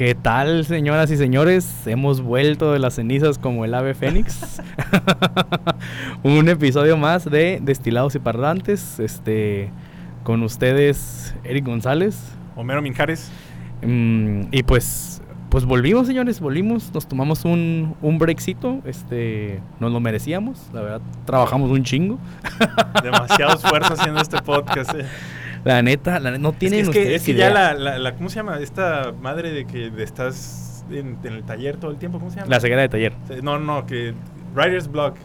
¿Qué tal, señoras y señores? Hemos vuelto de las cenizas como el ave fénix. Un episodio más de Destilados y Parlantes. Este, con ustedes, Eric González. Homero Minjares. Mm, y pues, pues volvimos, señores, volvimos. Nos tomamos un, un breakcito. Este, nos lo merecíamos. La verdad, trabajamos un chingo. Demasiado esfuerzo haciendo este podcast. Eh. La neta, la neta, no tienen es que, es que, ustedes es que idea. ya la, la, la- ¿Cómo se llama? Esta madre de que estás en, en el taller todo el tiempo. ¿Cómo se llama? La ceguera de taller. No, no, que. Writer's Block.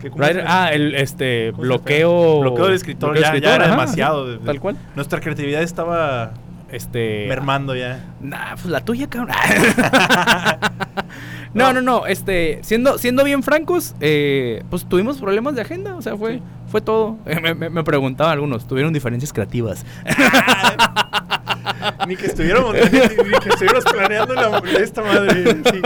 Que, ¿cómo Rider- se- ah, el este ¿cómo se bloqueo. Bloqueo del escritor. bloqueo Ya, del ya era ajá, demasiado. sí, de- de- Tal cual. Nuestra creatividad estaba Este. mermando ya. Nah, pues la tuya, cabrón. no, no, no. Este, siendo, siendo bien francos, eh, pues tuvimos problemas de agenda. O sea, fue, Sí. Fue todo. Eh, me, me- me preguntaban algunos, tuvieron diferencias creativas. Ni que estuviéramos, ni, ni que estuviéramos planeando la- esta madre. sí.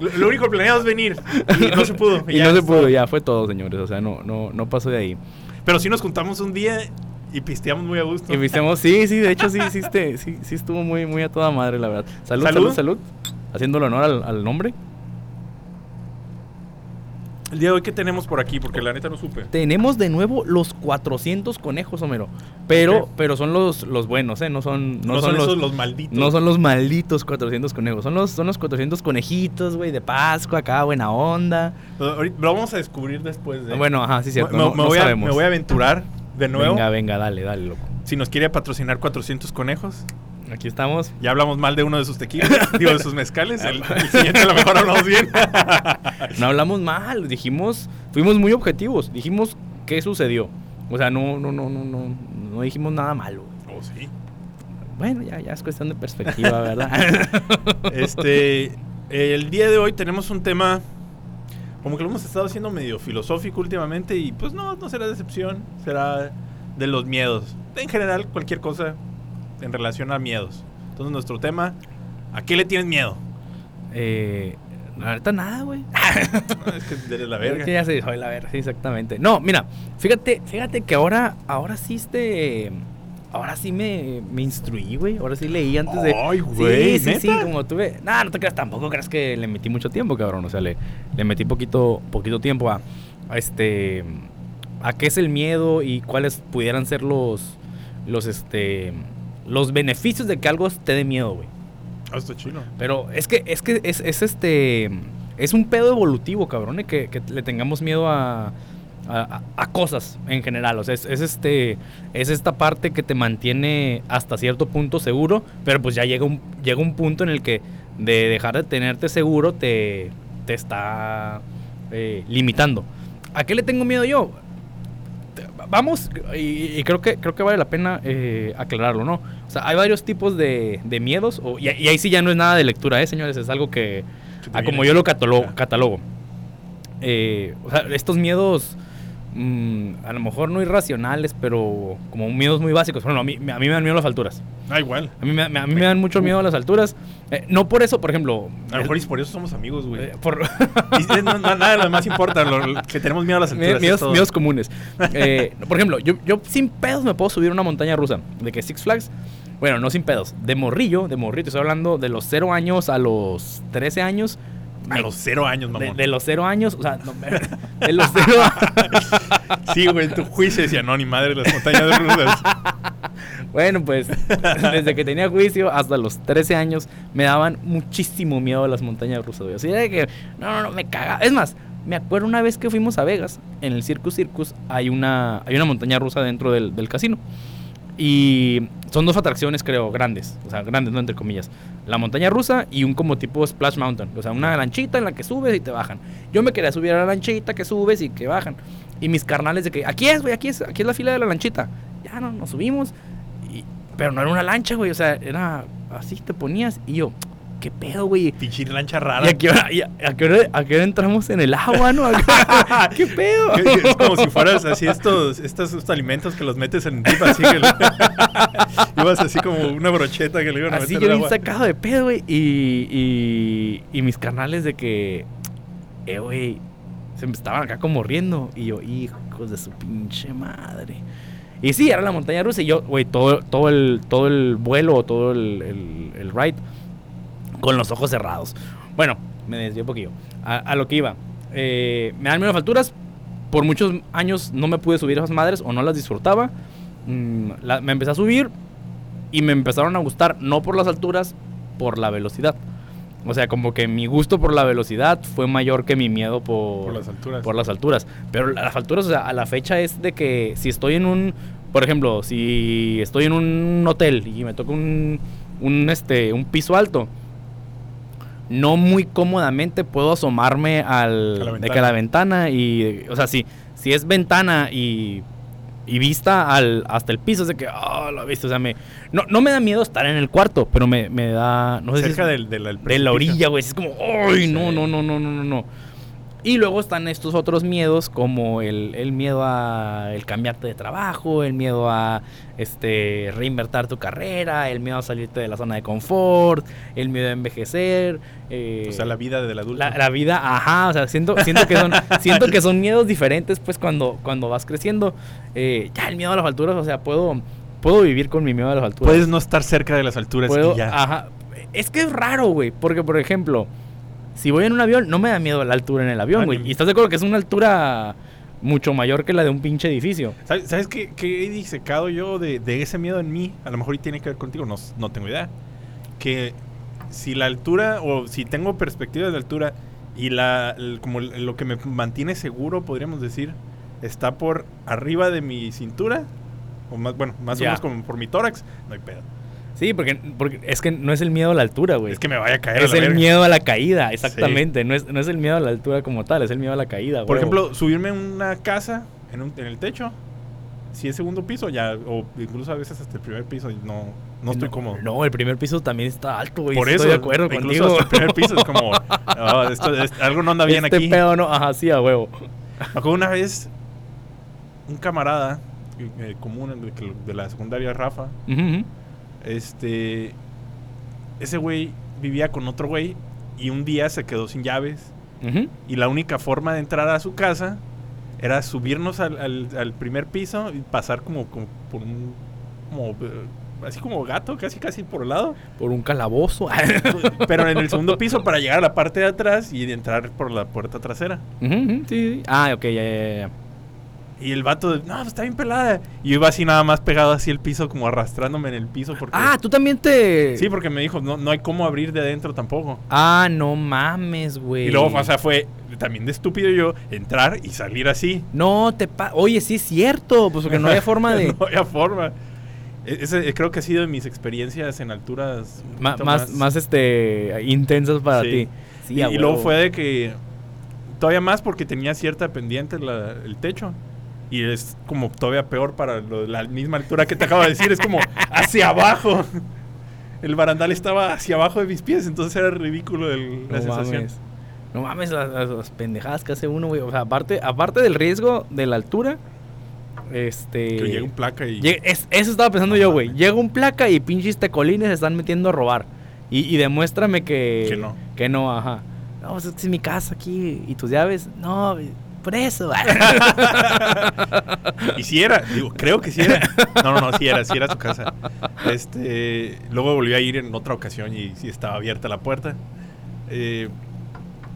Lo, lo único planeado es venir. Y no se pudo. Y ya no se pudo, todo. ya fue todo, señores. O sea, no, no, no pasó de ahí. Pero sí nos juntamos un día y pisteamos muy a gusto. Y vistemos, sí, sí, de hecho sí, sí, este, sí, sí estuvo muy, muy a toda madre, la verdad. Salud, salud, Salud. salud. Haciéndole honor al, al nombre. El día de hoy, ¿qué tenemos por aquí? Porque la neta no supe. Tenemos de nuevo los 400 conejos, Homero. Pero, pero son los, los buenos, ¿eh? No son, No, son, esos los malditos. No son los malditos 400 conejos, son los, son los 400 conejitos, güey, de Pascua, acá, buena onda. Lo, vamos a descubrir después. de- Bueno, ajá, sí, cierto. Me, no, me no voy a, sabemos. me voy a aventurar de nuevo. Venga, venga, dale, dale, loco. Si nos quiere patrocinar 400 conejos. Aquí estamos. Ya hablamos mal de uno de sus tequilas, digo, de sus mezcales. El, el siguiente a lo mejor hablamos bien. No hablamos mal, dijimos, fuimos muy objetivos, dijimos qué sucedió. O sea, no, no, no, no, no, no dijimos nada malo. oh, sí. Bueno, ya, ya es cuestión de perspectiva, ¿verdad? Este, el día de hoy tenemos un tema como que lo hemos estado haciendo medio filosófico últimamente y pues no, no será decepción, será de los miedos. En general, cualquier cosa en relación a miedos. Entonces nuestro tema, ¿a qué le tienes miedo? eh, la verdad, nada, güey. Es que eres la Es verga. que ya se dijo, la verga, sí, exactamente. No, mira, fíjate, fíjate que ahora, ahora sí este, ahora sí me, me instruí, güey. Ahora sí leí antes de. Ay, güey, sí, sí, sí, como tuve. Nah, no te creas, tampoco creas que le metí mucho tiempo, cabrón. O sea, le, le metí poquito, poquito tiempo a, a este, a qué es el miedo y cuáles pudieran ser los, los este, los beneficios de que algo te dé miedo, güey. Ah, está chino. Pero es que, es que es, es este. Es un pedo evolutivo, cabrón, eh, que, que le tengamos miedo a, a, a- a cosas en general. O sea, es, es este. Es esta parte que te mantiene hasta cierto punto seguro. Pero pues ya llega un, llega un punto en el que de dejar de tenerte seguro te, te está eh, limitando. ¿A qué le tengo miedo yo? Vamos, y, y creo que creo que vale la pena eh, aclararlo, ¿no? O sea, hay varios tipos de, de miedos, o- y, y ahí sí ya no es nada de lectura, ¿eh, señores? Es algo que, ah, como yo lo catalogo. Catalogo. Eh, o sea, estos miedos, mm, a lo mejor no irracionales, pero como miedos muy básicos. Bueno, a mí, a mí me dan miedo las alturas. Ah, igual. A mí, me, a mí me dan mucho miedo las alturas. Eh, no por eso, por ejemplo. A lo mejor y por eso somos amigos, güey. eh, por, es- no- nada de lo más importa, lo, lo que tenemos miedo a las alturas. es miedos, comunes. Eh, por ejemplo, yo, yo sin pedos me puedo subir una montaña rusa. De que Six Flags, bueno, no sin pedos. De morrillo, de morrito, estoy hablando de los 0 años a los 13 años. A los cero años, De, mamón. de los 0 años, o sea, no, de los 0 Sí, güey, tu juicio decía, no, ni madre, las montañas rusas. Bueno, pues desde que tenía juicio hasta los 13 años me daban muchísimo miedo a las montañas rusas, güey. Así de que, no, no, no, me caga. Es más, me acuerdo una vez que fuimos a Vegas, en el Circus Circus, hay una, hay una montaña rusa dentro del, del casino. Y son dos atracciones, creo, grandes. O sea, grandes, no entre comillas. La montaña rusa y un como tipo Splash Mountain. O sea, una lanchita en la que subes y te bajan. Yo me quería subir a la lanchita que subes y que bajan. Y mis carnales de que, aquí es, güey, aquí es, aquí es la fila de la lanchita. Ya no, nos subimos. y- pero no era una lancha, güey. O sea, era así, te ponías. Y yo, ¿qué pedo, güey? Pinche lancha ¿Y rara. a qué, hora, y a, a qué hora- a qué hora entramos en el agua, no? ¿Qué pedo? Es como si fueras así estos, estos, estos alimentos que los metes en dip, así que ibas así como una brocheta que le iban a Así meter yo al bien sacado de pedo, güey. Y, y, y mis carnales de que, eh, güey, se me estaban acá como riendo. Y yo, hijos de su pinche madre. Y sí, era la montaña rusa. Y yo, güey, todo, todo, el, todo el vuelo, todo el, el, el ride con los ojos cerrados. Bueno, me desvié un poquillo. A, a lo que iba. Eh, me dan miedo las alturas. Por muchos años no me pude subir a esas madres o no las disfrutaba. Mm, la- me empecé a subir y me empezaron a gustar, no por las alturas, por la velocidad. O sea, como que mi gusto por la velocidad fue mayor que mi miedo por, Por las alturas. por las alturas. Pero las alturas, o sea, a la fecha es de que si estoy en un, por ejemplo, si estoy en un hotel y me toca un, un, este, un piso alto, no muy cómodamente puedo asomarme al, de que la ventana y, o sea, si, si es ventana y, y vista al, hasta el piso, es de que, ah, la vista, o sea, me, no, no me da miedo estar en el cuarto, pero me, me da, no sé si Cerca es- del, del, del de la orilla, güey. Es como, ¡ay! No, no, no, no, no, no. Y luego están estos otros miedos, como el, el miedo a el cambiarte de trabajo, el miedo a este reinvertir tu carrera, el miedo a salirte de la zona de confort, el miedo a envejecer. eh, O sea, la vida del adulto. la, la vida, ajá, o sea, siento, siento que son, siento que son miedos diferentes, pues cuando, cuando vas creciendo. Eh, ya el miedo a las alturas, o sea, puedo, puedo vivir con mi miedo a las alturas. Puedes no estar cerca de las alturas Puedo- y ya. Ajá. Es que es raro, güey. Porque, por ejemplo, si voy en un avión, no me da miedo la altura en el avión, güey. Y estás de acuerdo que es una altura mucho mayor que la de un pinche edificio. ¿Sabes, sabes qué, qué he disecado yo de, de ese miedo en mí? A lo mejor y tiene que ver contigo, no, no tengo idea. Que si la altura, o si tengo perspectiva de altura, y la, el- como lo que me mantiene seguro, podríamos decir, está por arriba de mi cintura, o más, bueno, más o menos como por mi tórax, no hay pedo. Sí, porque, porque es que no es el miedo a la altura, güey. Es que me vaya a caer. a es la el verga. miedo a la caída, exactamente. No, es, no es el miedo a la altura como tal, es el miedo a la caída, Por ejemplo, subirme en una casa, en, un- en el techo, si es segundo piso, ya, o incluso a veces hasta el primer piso, no, no estoy cómodo. No, el primer piso también está alto, güey. Por sí eso, Estoy de acuerdo incluso contigo. el primer piso es como, "Ah, esto- es- algo no anda bien este aquí. pedo no, ajá, sí, a huevo. Me acuerdo una vez, un camarada eh, común de, de la secundaria, Rafa, Ujú, ujú. Este, ese güey vivía con otro güey y un día se quedó sin llaves y la única forma de entrar a su casa era subirnos al, al- al primer piso y pasar como, como por un, como, eh, así como gato, casi casi por el lado. Por un calabozo. Pero en el segundo piso para llegar a la parte de atrás y entrar por la puerta trasera. Sí, sí. Ah, ok, ya, ya, ya. Y el vato, no, pues está bien pelada. Y yo iba así nada más pegado así el piso, como arrastrándome en el piso. Porque, Ah, tú también te. Sí, porque me dijo, no, no hay cómo abrir de adentro tampoco. Ah, no mames, güey. Y luego, o sea, fue también de estúpido yo entrar y salir así. No, te pa Oye, sí es cierto, pues porque no había forma de. no había forma. E- Ese, eh, creo que ha sido de mis experiencias en alturas. Ma- más, más, este intensas para Sí. ti. Sí, y, y luego fue de que. Todavía más porque tenía cierta pendiente la- el techo. Y es como todavía peor para lo- la misma altura que te acabo de decir. Es como hacia abajo. El barandal estaba hacia abajo de mis pies. Entonces era ridículo el- la No sensación. mames. No mames las, las- pendejadas que hace uno, güey. O sea, aparte, aparte del riesgo de la altura, este. Que llega un placa y. Llega- es- eso estaba pensando No yo, güey. Llega un placa y pinches tecolines se están metiendo a robar. Y, y demuéstrame que. Que no. Que no, ajá. No, pues es que es mi casa aquí. ¿Y tus llaves? No, güey, por eso. Y si era, digo, creo que si era. No, no, no, si era, si era su casa. Este, luego volví a ir en otra ocasión y sí estaba abierta la puerta. Eh,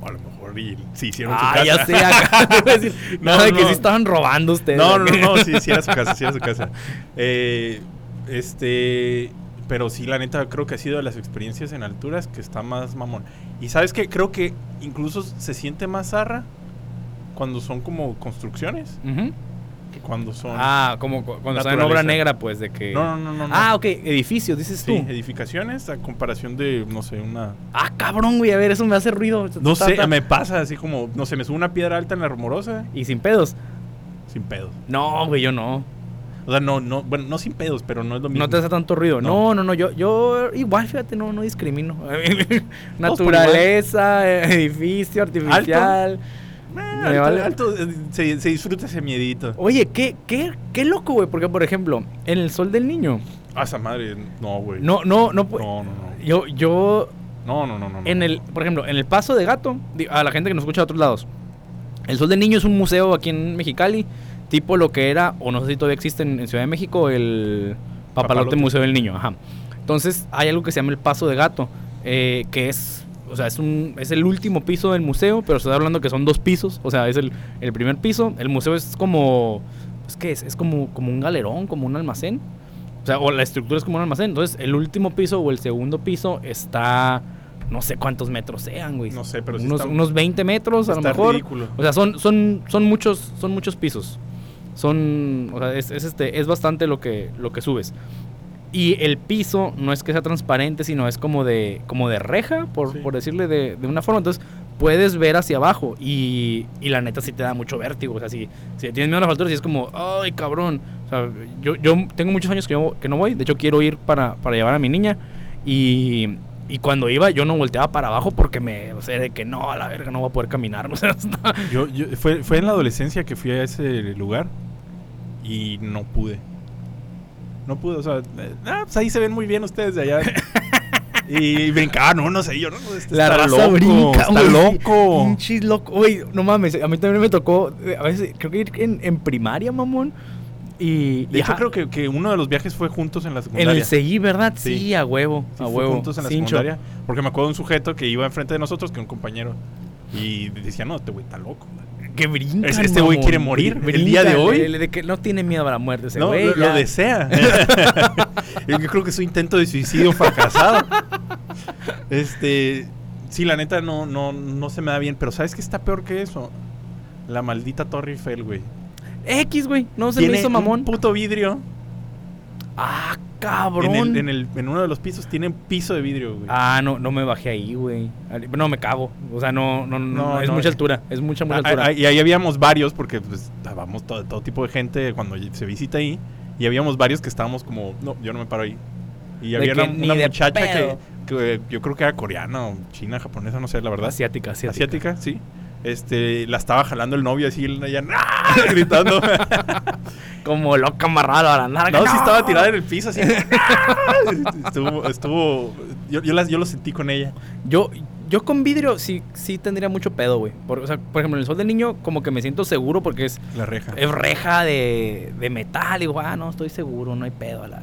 a lo mejor y sí hicieron su ah, casa. ya sé. Acá, decir, No, nada de que sí estaban robando ustedes. No, no, no, sí, sí era su casa, sí era su casa. Eh, este, pero sí, la neta, creo que ha sido de las experiencias en alturas que está más mamón. Y sabes que creo que incluso se siente más zarra cuando son como construcciones que cuando son. Ah, como cu- cuando están en obra negra, pues de que. no, no, no, no. Ah, ok, edificios, dices Sí, tú. edificaciones a comparación de, no sé, una... Ah, cabrón, güey, a ver, eso me hace ruido. No sé, me pasa así como, no sé, me sube una piedra alta en la rumorosa Y sin pedos. sin pedos. No, güey, yo no. O sea, no, no, bueno, no sin pedos, pero no es lo mismo. No te hace tanto ruido. No. No, no, no, yo, yo igual, fíjate, no, no discrimino. Naturaleza, edificio artificial. Me alto, vale. alto, eh, se, se disfruta ese miedito. Oye, qué, qué, qué loco, güey, porque por ejemplo, en el sol del niño, Ah, esa madre, no, güey. no, no, no, No, no, no. yo, yo, No, no, no, no. en el, por ejemplo, en el Paso de Gato, a la gente que nos escucha de otros lados, el Sol del Niño es un museo aquí en Mexicali, tipo lo que era, o no sé si todavía existe en, en Ciudad de México, el Papalote, Papalote. Museo del Niño, ajá. Entonces hay algo que se llama el Paso de Gato, eh, que es, o sea, es, un, es el último piso del museo, pero estoy hablando que son dos pisos, o sea, es el, el primer piso, el museo es como, pues, ¿qué es? Es como, como un galerón, como un almacén, o sea, o la estructura es como un almacén, entonces el último piso o el segundo piso está, no sé cuántos metros sean, güey. No sé, pero sí unos, está- unos 20 metros a lo está mejor. ridículo. O sea, son, son, son muchos, son muchos pisos. Son, o sea, es, es este, es bastante lo que, lo que subes. Y el piso no es que sea transparente, sino es como de, como de reja, por, Sí. por decirle de, de una forma. Entonces puedes ver hacia abajo y, y la neta sí te da mucho vértigo. O sea, si, si tienes miedo a las alturas y es como, ay, cabrón. O sea, yo, yo tengo muchos años que, yo- que no voy. De hecho, quiero ir para, para llevar a mi niña. Y, y cuando iba, yo no volteaba para abajo porque me, o sea, de que no, a la verga, no voy a poder caminar. O sea, está- Yo, yo- fue, fue en la adolescencia que fui a ese lugar y no pude. No pude, o sea, eh, ah, pues ahí se ven muy bien ustedes de allá. y brincaban uno, sé yo, ¿no? Este La está raza loco, brinca, está loco. Pinches loco. Güey, no mames, a mí también me tocó, eh, a veces, creo que ir en, en primaria, mamón. Y, De y hecho, creo que, que uno de los viajes fue juntos en la en secundaria. el CI, ¿verdad? Sí, Sí. a huevo, Sí, a huevo. juntos en la secundaria. Porque me acuerdo de un sujeto que iba enfrente de nosotros, que un compañero. Y decía, no, este güey está loco. Que brinca. Es- este güey quiere morir el día de hoy. De, que no tiene miedo a la muerte ese No, güey. lo, lo desea. Yo creo que es un intento de suicidio fracasado. Este, sí, la neta no, no, no se me da bien, pero ¿sabes qué está peor que eso? La maldita Torre Eiffel, güey. X, güey, no se me hizo mamón. un puto vidrio. Ah, cabrón. En, el, en, el, en uno de los pisos tiene un piso de vidrio, güey. Ah, no, no me bajé ahí, güey. No, me cago. O sea, no, no, no, No, es no. mucha altura. Es mucha, mucha Ah, altura. ah, y ahí habíamos varios, porque pues estábamos todo, todo tipo de gente cuando se visita ahí. Y habíamos varios que estábamos como, no, yo no me paro ahí. Y había una, muchacha que, que yo creo que era coreana o china, japonesa, no sé, la verdad. asiática, asiática. asiática, sí. Este, la estaba jalando el novio así, ella ¡ah! gritando. Como loca amarrada a la narga. no, sí estaba tirada en el piso así. ¡ah! estuvo, estuvo, yo, yo, las- yo lo sentí con ella. Yo, yo con vidrio sí, sí tendría mucho pedo, güey. Por, o sea, por ejemplo, en el sol del niño, como que me siento seguro porque es, La reja. es reja de, de metal. Y digo, ah, no, estoy seguro, no hay pedo a la.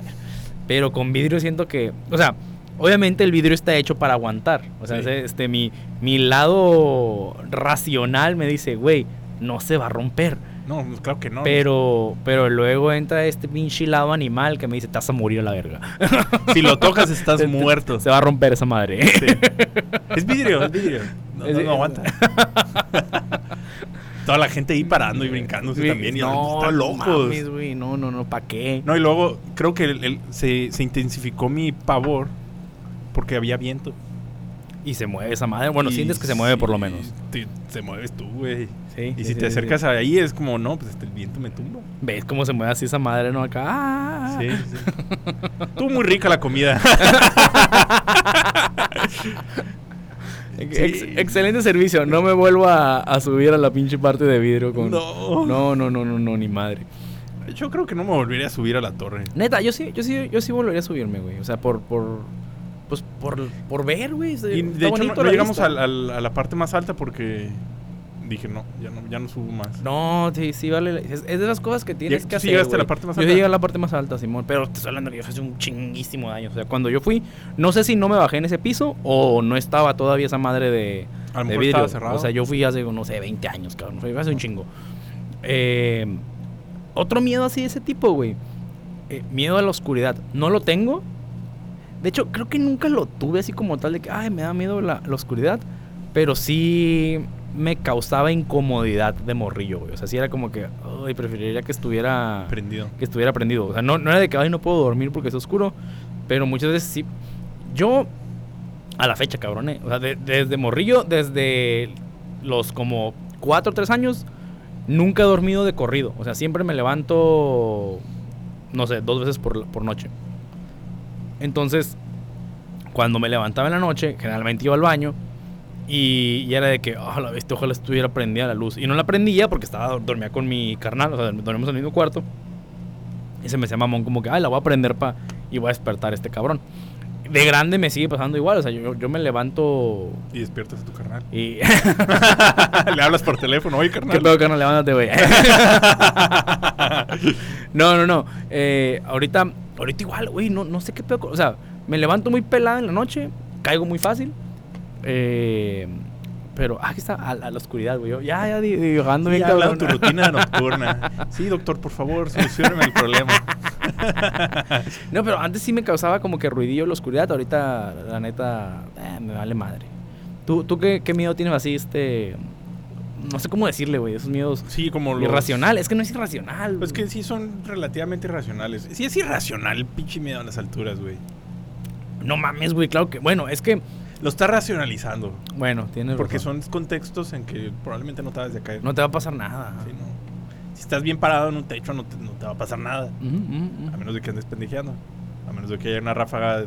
Pero con vidrio siento que. O sea, obviamente el vidrio está hecho para aguantar. O sea, Sí. este, mi, mi lado racional me dice, güey, no se va a romper. No, claro que no. Pero, pero luego entra este pinche lado animal que me dice, te vas a morir a la verga. Si lo tocas estás muerto. Se va a romper esa madre. Sí. Es vidrio, es vidrio. No, Es- no, no aguanta. Toda la gente ahí parando y brincándose también. Y no, están locos. mames, güey. No, no, no, ¿para qué? No, y luego creo que el- el- se, se intensificó mi pavor porque había viento. Y se mueve esa madre. Bueno, Y sientes que se mueve por lo menos. te- se mueves tú, güey. Sí. Y sí, si sí, te acercas ahí es como, no, pues el viento me tumba. ¿Ves cómo se mueve así esa madre, no? Acá. ah. Sí, sí. Estuvo muy rica la comida. Ex- excelente servicio. No me vuelvo a, a subir a la pinche parte de vidrio con. No. No, no, no, no, no, ni madre. Yo creo que no me volvería a subir a la torre. Neta, yo sí, yo sí, yo sí volvería a subirme, güey. O sea, por, por. Pues por, por ver, güey. Y de hecho no, llegamos a la parte más alta porque dije, no, ya no, ya no subo más. No, sí, sí, vale. Es, es de las cosas que tienes ¿tú que hacer. llegaste a la parte más Yo alta? llegué a la parte más alta, Simón. Pero te estoy hablando que yo hace un chinguísimo de años. O sea, cuando yo fui, no sé si no me bajé en ese piso o no estaba todavía esa madre de, A de vidrio. cerrado. O sea, yo fui hace, no sé, 20 años, cabrón. Fue hace un chingo. Eh, otro miedo así de ese tipo, güey. Eh, miedo a la oscuridad. No lo tengo. De hecho, creo que nunca lo tuve así como tal de que, ay, me da miedo la, la oscuridad. Pero sí me causaba incomodidad de morrillo, güey. O sea, sí era como que, ay, preferiría que estuviera Prendido. que estuviera prendido. O sea, no, no era de que, ay, no puedo dormir porque es oscuro. Pero muchas veces sí. Yo, a la fecha, cabrón, eh, O sea, de- desde morrillo, desde los como 4 o 3 años, nunca he dormido de corrido. O sea, siempre me levanto, no sé, dos veces por, por noche. Entonces, cuando me levantaba en la noche, generalmente iba al baño. Y, y era de que, oh, la bestia, ojalá estuviera prendida la luz. Y no la prendía porque estaba dormía con mi carnal, o sea, dormimos en el mismo cuarto. Y se me hacía mamón como que, ay, la voy a prender pa y voy a despertar a este cabrón. De grande me sigue pasando igual, o sea, yo, yo me levanto Y despiertas a tu carnal. y... Le hablas por teléfono, oye, carnal. ¿Qué pedo, carnal? Levántate, güey. no, no, no. Eh, ahorita, ahorita igual, güey, no, no sé qué pedo. O sea, me levanto muy pelada en la noche caigo muy fácil. Eh, pero ah, aquí está, a, a la oscuridad, güey. Ya, ya, di- divagando Sí, bien, habla cabrón. de tu rutina nocturna. Sí, doctor, por favor, solucioname el problema. No, pero antes sí me causaba como que ruidillo la oscuridad. Ahorita, la neta, eh, me vale madre. ¿Tú, tú qué, qué miedo tienes así, este... No sé cómo decirle, güey, esos miedos Sí, como los... irracionales. Es que no es irracional. Pues güey. que sí son relativamente irracionales. Sí es irracional el pinche miedo a las alturas, güey. No mames, güey, claro que... Bueno, es que... Lo está racionalizando. Bueno, tienes Porque razón. son contextos en que probablemente no te vas a caer. No te va a pasar nada. Sí, no. Si estás bien parado en un techo, no te, no te va a pasar nada. A menos de que andes pendejeando. A menos de que haya una ráfaga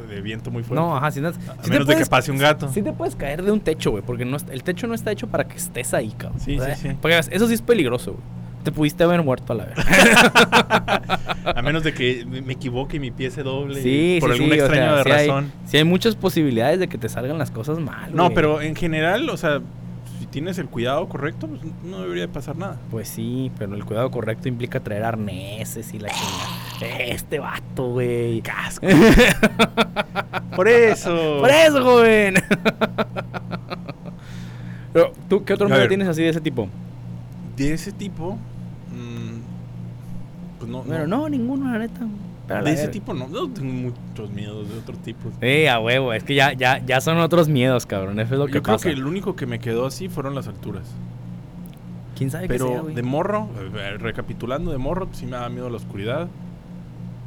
de, de viento muy fuerte. No, ajá, si no, A menos de que pase un gato. Sí te puedes caer de un techo, güey, porque no, el techo no está hecho para que estés ahí, cabrón. Sí, sí, sí. Porque eso sí es peligroso, güey. Te pudiste haber muerto a la verga. A menos de que me equivoque y mi pie se doble sí, por sí, alguna sí, o extraña sí hay- razón. sí hay muchas posibilidades de que te salgan las cosas mal, No, pero en general, o sea, si tienes el cuidado correcto, pues no debería de pasar nada. Pues sí, pero el cuidado correcto implica traer arneses y la chingada. Este vato, güey. Casco. Por eso. Por eso, joven. pero, ¿tú qué otro ver. tienes así de ese tipo? De ese tipo, mm, pues no. Bueno, no, ninguno, la neta. Pero De ese tipo no. No tengo muchos miedos de otros tipos. Sí, a huevo, es que ya, ya, ya son otros miedos, cabrón. Eso es lo que Yo creo que el único que me quedó así fueron las alturas. ¿Quién sabe qué Pero sea, güey? de morro, eh, recapitulando de morro, pues sí me daba miedo la oscuridad.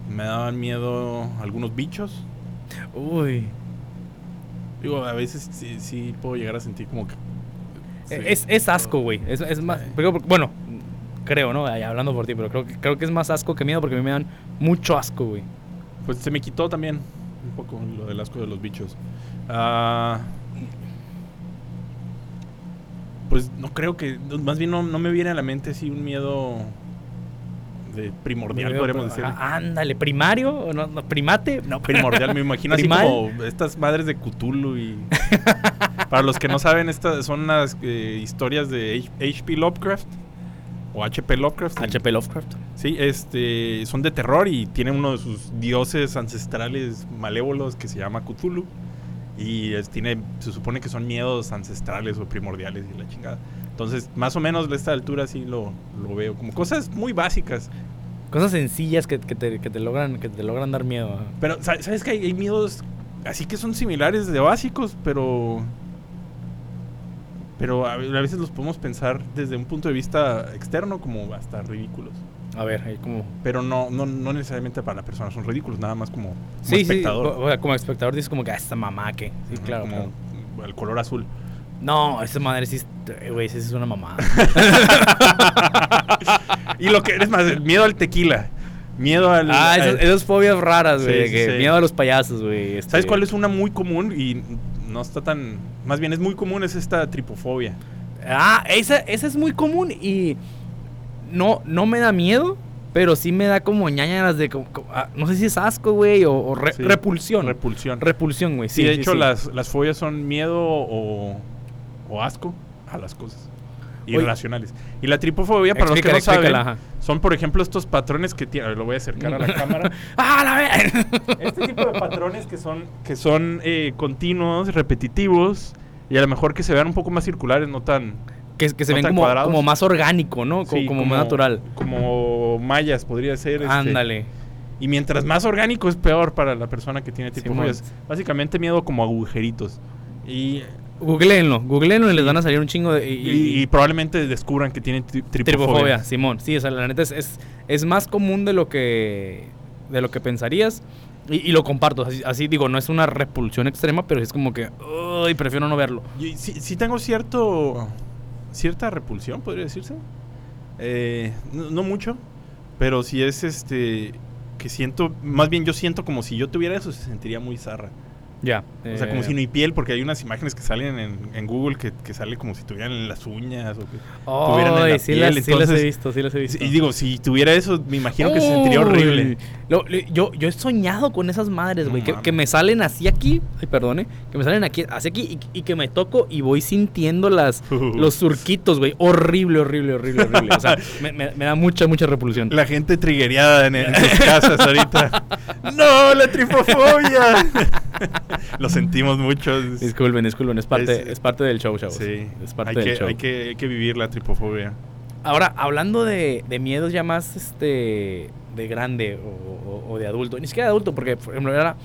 Me daban miedo algunos bichos. Uy. Digo, a veces sí, sí puedo llegar a sentir como que. sí, es, es asco, güey. Es, es más. Pero- bueno, creo, ¿no? Hablando por ti, pero creo que, creo que es más asco que miedo porque a mí me dan mucho asco, güey. Pues se me quitó también un poco lo del asco de los bichos. Ah, pues no creo que. Más bien no, no me viene a la mente así un miedo de primordial, Miedo, podríamos decir. ándale, primario, ¿O no, no, primate, no. Primordial, me imagino así como estas madres de Cthulhu y. Para los que no saben, estas son las eh, historias de H.P. Lovecraft o H.P. Lovecraft. HP Lovecraft. Sí, este, son de terror y tienen uno de sus dioses ancestrales malévolos que se llama Cthulhu. Y es- tiene, se supone que son miedos ancestrales o primordiales y la chingada. Entonces, más o menos de esta altura sí lo, lo veo. Como cosas muy básicas. Cosas sencillas que, que te, que te logran, que te logran dar miedo. Pero, sa- ¿sabes que hay, hay miedos así que son similares de básicos, pero... Pero a, veces los podemos pensar desde un punto de vista externo como hasta ridículos. A ver, ahí como. Pero no, no, no necesariamente para la persona, son ridículos, nada más como, como Sí, espectador. o- o sea, como espectador dices como que, ah, esta mamá que. Sí, claro. como claro. el color azul. No, esa madre sí, eh, güey, sí es una mamada. y lo que es más, el miedo al tequila. Miedo al. ah, esas, esas fobias raras, güey. sí, que sí. Miedo a los payasos, güey. este- ¿Sabes cuál es una muy común y no está tan. Más bien es muy común, es esta tripofobia. Ah, esa, esa es muy común y no, no me da miedo, pero sí me da como ñañaras de... como- como- ah, no sé si es asco, güey, o, o re- Sí, repulsión. Repulsión. repulsión, güey. Sí, Sí, de sí, hecho. Las, las fobias son miedo o, o asco a las cosas. Oye. Irracionales. Y la tripofobia, para los que no saben, ajá. son, por ejemplo, estos patrones que tiene. Lo voy a acercar a la cámara. ¡Ah, la ver! Este tipo de patrones que son, que son eh, continuos, repetitivos, y a lo mejor que se vean un poco más circulares, no tan... que, que se ¿No ven como, cuadrados? como más orgánico, ¿no? Co- sí, como, más natural. Como mallas, podría ser. este, Ándale. Y mientras más orgánico es peor para la persona que tiene tipo Simón. Básicamente miedo como agujeritos. Y, Googleenlo, googleenlo y les van a salir un chingo de... y- y- y probablemente descubran que tienen tri- tripofobia. Tripofobia, Simón. Sí, o sea, la neta es, es, es más común de lo que de lo que pensarías. Y, y lo comparto. Así, así digo, no es una repulsión extrema, pero es como que. Uy, prefiero no verlo. Sí, sí tengo cierto cierta repulsión, podría decirse. Eh, no, no mucho, pero sí es este que siento, más bien yo siento como si yo tuviera eso, se sentiría muy zarra. Ya. O sea, como si no hay piel, porque hay unas imágenes que salen en, en Google que, que sale como si tuvieran en las uñas o que tuvieran en la sí, piel, las, sí las he entonces- visto, sí las he visto. Y digo, si tuviera eso, me imagino que se sentiría horrible. Lo- lo- yo, yo he soñado con esas madres, No güey. que, me salen así aquí. Ay, perdone. Que me salen aquí, así aquí y, y que me toco y voy sintiendo las, los surquitos, güey. Horrible, horrible, horrible, horrible. O sea, me, me- me da mucha, mucha repulsión. La gente triguereada en, en sus casas ahorita. ¡No, la tripofobia! Lo sentimos mucho. Disculpen, disculpen, es parte, es, parte del show, chavos. Sí, es parte hay del que, show. Hay que, hay que vivir la tripofobia. Ahora, hablando de, de miedos ya más este de grande o, o- o de adulto, ni siquiera de adulto, porque por ejemplo era.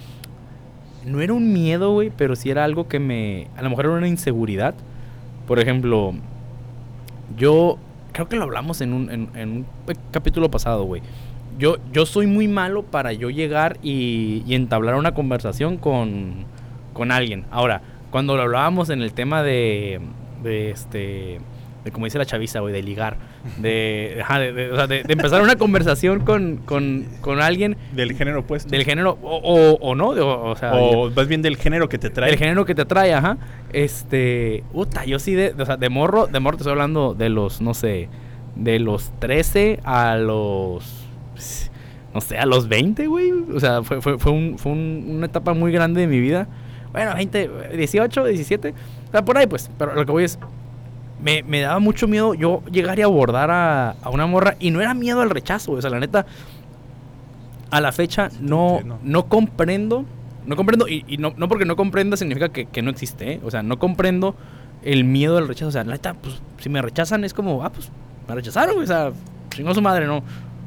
No era un miedo, güey, pero sí era algo que me. A lo mejor era una inseguridad. Por ejemplo, yo. Creo que lo hablamos en un, en, en un capítulo pasado, güey. Yo, yo soy muy malo para yo llegar y, y entablar una conversación con, con alguien. Ahora, cuando lo hablábamos en el tema de, de este, de como dice la chaviza, güey, de ligar, de, de, de- o sea, de- empezar una conversación con, con, con alguien Del género opuesto. del género, o, o, o no, de- o, o sea, o más bien del género que te trae. el género que te trae, ajá. Este, puta, yo sí de, de- o sea, de morro, de morro te estoy hablando de los, no sé, de los 13 a los no sé, a los 20, güey. O sea, fue, fue, fue, un- fue un- una etapa muy grande de mi vida. Bueno, 20, 18, 17. O sea, por ahí pues. Pero lo que voy es, me, me daba mucho miedo yo llegar y abordar a, a una morra. Y no era miedo al rechazo. O sea, la neta, a la fecha no, no comprendo. No comprendo, y, y no, no porque no comprenda significa que, que no existe, ¿eh? O sea, no comprendo el miedo al rechazo. O sea, la neta, pues, si me rechazan es como, ah, pues, me rechazaron. O sea, chingó su madre, no,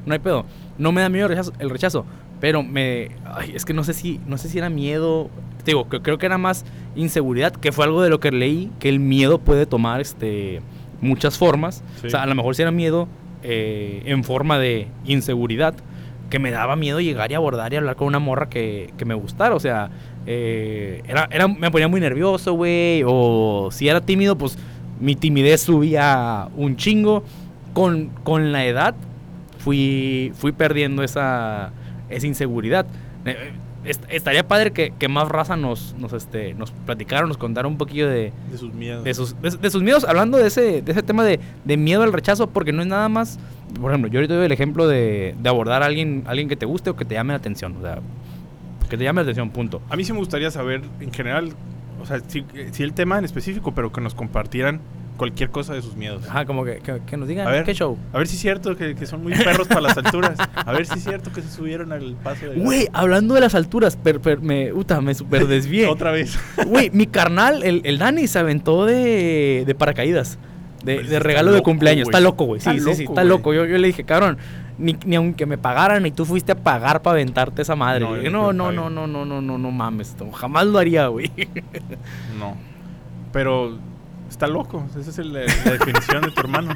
no hay pedo. No me da miedo el rechazo, el rechazo pero me, ay, es que no sé si, no sé si era miedo, te digo, que creo que era más inseguridad, que fue algo de lo que leí, que el miedo puede tomar, este, muchas formas. Sí. O sea, a lo mejor si era miedo eh, en forma de inseguridad, que me daba miedo llegar y abordar y hablar con una morra que, que me gustara. O sea, eh, era, era, me ponía muy nervioso, güey. O si era tímido, pues mi timidez subía un chingo. Con, con la edad fui, fui perdiendo esa, esa inseguridad. Eh, est- estaría padre que, que más raza nos, nos, este, nos platicara, nos contara un poquillo de, De sus miedos. de sus, de, de sus miedos, hablando de ese, de ese tema de, de miedo al rechazo, porque no es nada más, por ejemplo, yo ahorita doy el ejemplo de, de abordar a alguien, alguien que te guste o que te llame la atención, o sea, que te llame la atención, punto. A mí sí me gustaría saber, en general, o sea, si, si el tema en específico, pero que nos compartieran cualquier cosa de sus miedos. Ajá, como que, que, que nos digan, A ver. ¿qué show? A ver si es cierto que, que son muy perros para las alturas. A ver si es cierto que se subieron al paso de... Güey, hablando de las alturas, per, per- me, uta, me super desvié. Otra vez. Güey, mi carnal, el, el Dani, se aventó de, de paracaídas. De, regalo de cumpleaños. Está loco, güey. Sí, Está sí, sí, está loco. Yo, yo le dije, cabrón, ni, ni aunque me pagaran, ni tú fuiste a pagar para aventarte esa madre. No, No, no, no, no, no, no, no, no mames. jamás lo haría, güey. No. Pero está loco. Esa es el- la definición de tu hermano.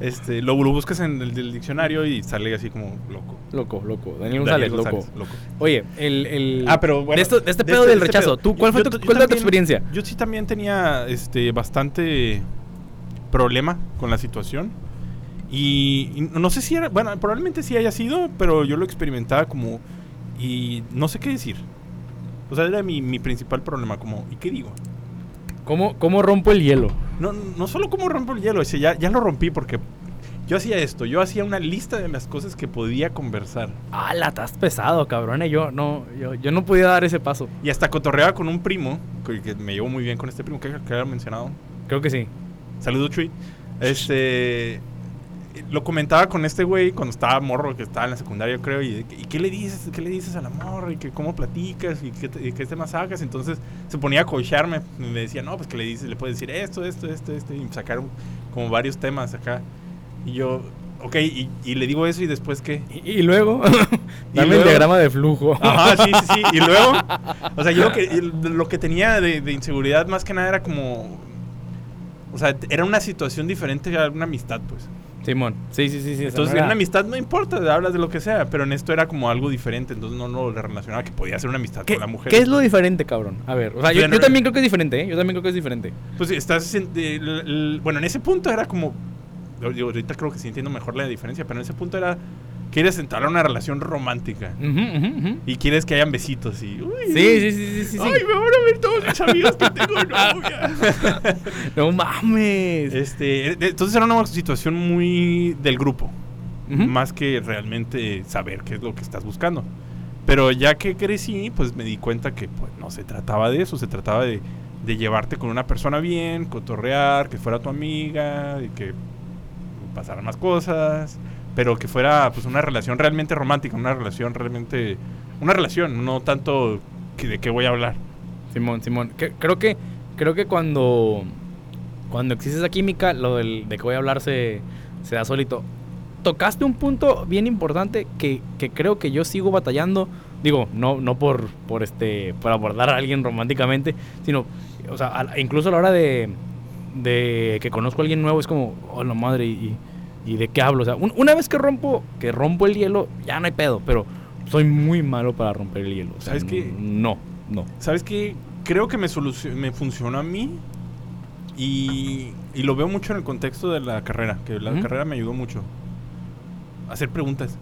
Este, lo, lo buscas en el, diccionario y sale así como loco. loco, loco. Daniel Daniel González, loco. Oye, el, el... Ah, pero bueno. de, esto- de este de pedo este- del de este rechazo. pedo. ¿Tú, ¿Cuál fue Yo- tu, yo cuál fue tu también- experiencia? Yo sí también tenía este bastante problema con la situación. Y, y no sé si era, bueno, probablemente sí haya sido, pero yo lo experimentaba como y no sé qué decir. O sea, era mi, mi principal problema, como, ¿y qué digo? ¿Cómo, ¿Cómo rompo el hielo? No, no solo cómo rompo el hielo, ese ya, ya lo rompí porque yo hacía esto, yo hacía una lista de las cosas que podía conversar. Ah, la estás pesado, cabrón. Yo no, yo, yo no podía dar ese paso. Y hasta cotorreaba con un primo, que, que me llevo muy bien con este primo, que, que había mencionado. Creo que sí. Saludos, Chuy. Este. Lo comentaba con este güey cuando estaba morro, que estaba en la secundaria, yo creo. Y, de que, ¿y qué le dices? ¿Qué le dices al amor? ¿Y que cómo platicas? ¿Y qué, te- qué temas sacas? Entonces se ponía a coacharme. Y me decía, no, pues que le dices, le puedes decir esto, esto, esto, esto. Y sacaron como varios temas acá. Y yo, ok, y, y le digo eso y después qué. Y, y luego, dame el diagrama de flujo. Ajá, sí, sí, sí. Y luego, o sea, yo lo que, lo que tenía de, de inseguridad más que nada era como. O sea, era una situación diferente a una amistad, pues. Simón, sí, sí, sí. sí Entonces, no en una amistad no importa, hablas de lo que sea, pero en esto era como algo diferente, entonces no lo relacionaba que podía ser una amistad ¿Qué, con la mujer. qué es lo diferente, cabrón? A ver, o sea, yo, también creo que es diferente, ¿eh? Yo también creo que es diferente. Pues estás. en- el- el- bueno, en ese punto era como. yo- yo ahorita creo que sí entiendo mejor la diferencia, pero en ese punto era. Quieres entrar a una relación romántica y quieres que hayan besitos y. uy, Sí, sí, sí, sí, sí. Ay, me van a ver todos mis amigos que tengo novia. No mames. este, entonces era una situación muy del grupo. Más que realmente saber qué es lo que estás buscando. Pero ya que crecí, pues me di cuenta que pues, no se trataba de eso, se trataba de, de llevarte con una persona bien, cotorrear, que fuera tu amiga, y que pasaran más cosas, pero que fuera pues una relación realmente romántica, una relación realmente, una relación, no tanto que- de qué voy a hablar. Simón, Simón. Creo que creo que cuando cuando existe esa química, lo del, de que voy a hablar se, se da solito. Tocaste un punto bien importante que, que creo que yo sigo batallando. Digo, no, no por, por este por abordar a alguien románticamente, sino, o sea, a- incluso a la hora de, de que conozco a alguien nuevo es como, oh la madre, y, y de qué hablo. O sea, un- una vez que rompo, que rompo el hielo, ya no hay pedo, pero soy muy malo para romper el hielo. O sea, ¿Sabes qué? No, no. ¿Sabes qué? Creo que me, me funcionó a mí y, y lo veo mucho en el contexto de la carrera, que la carrera me ayudó mucho. Hacer preguntas.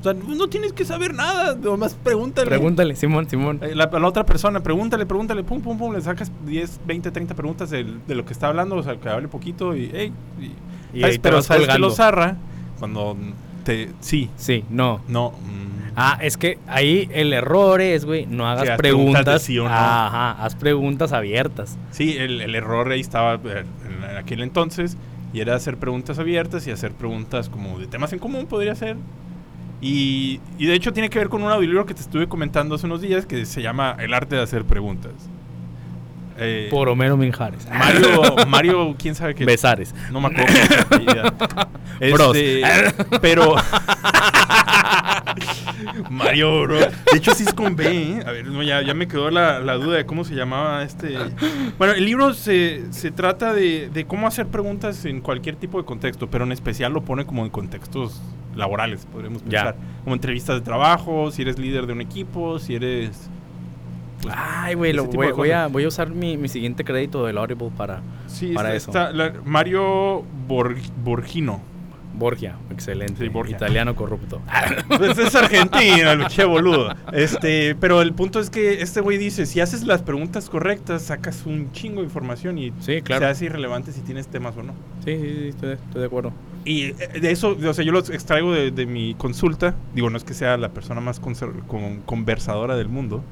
O sea, no tienes que saber nada, nomás pregúntale. Pregúntale, Simón, Simón. Eh, La, a la otra persona, pregúntale, pregúntale, pum, pum, pum, le sacas 10, 20, 30 preguntas de, lo que está hablando, o sea, que hable poquito y, hey, y- Y ¿sabes? ahí te pero vas sabes que lo zarra cuando te, sí, Sí, no. no, mm, Ah, es que ahí el error es, güey, no hagas preguntas. preguntas de sí o no. Ajá, haz preguntas abiertas. Sí, el, el error ahí estaba eh, en aquel entonces y era hacer preguntas abiertas y hacer preguntas como de temas en común podría ser. Y, y de hecho tiene que ver con un audiolibro que te estuve comentando hace unos días que se llama El arte de hacer preguntas. Eh, Por Homero Minjares. Mario, Mario, quién sabe qué. Besares. No me acuerdo. Este, pero. Mario Bros. De hecho, sí es con B, ¿eh? A ver, no, ya, ya me quedó la, la duda de cómo se llamaba este. Bueno, el libro se, se trata de, de cómo hacer preguntas en cualquier tipo de contexto, pero en especial lo pone como en contextos laborales, podríamos Ya. pensar. Como entrevistas de trabajo, si eres líder de un equipo, si eres. Pues, Ay, güey, lo- voy, voy a, voy a usar mi, mi siguiente crédito del Audible para Sí, para está- eso. está la- Mario Bor- Borgino. Borgia. Excelente. Sí, Borgia. Italiano corrupto. Pues es argentino, che boludo. Este, pero el punto es que este güey dice, si haces las preguntas correctas, sacas un chingo de información y Sí, claro. se hace irrelevante si tienes temas o no. Sí, sí, sí, estoy, estoy de acuerdo. Y eh, de eso, o sea, yo los extraigo de, de mi consulta. Digo, no es que sea la persona más con- conversadora del mundo,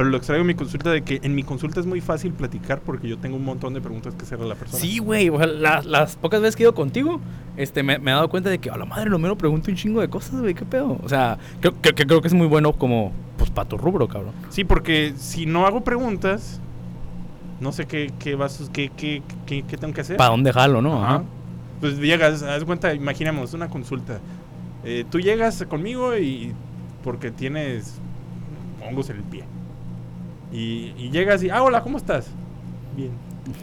pero lo extraigo de mi consulta de que en mi consulta es muy fácil platicar porque yo tengo un montón de preguntas que hacerle a la persona. Sí, güey. o sea, las, las pocas veces que he ido contigo, este, me, me he dado cuenta de que a la madre lo menos pregunto un chingo de cosas, güey. ¿Qué pedo? O sea, creo que, que creo que es muy bueno como, pues, para tu rubro, cabrón. Sí, porque si no hago preguntas, no sé qué, qué, vas, qué, qué, qué, qué tengo que hacer. ¿Para dónde jalo, no? Ajá. Ajá. Pues llegas, haz cuenta, imaginemos una consulta. Eh, tú llegas conmigo y porque tienes hongos en el pie. Y, y llegas y, ah, hola, ¿cómo estás? Bien.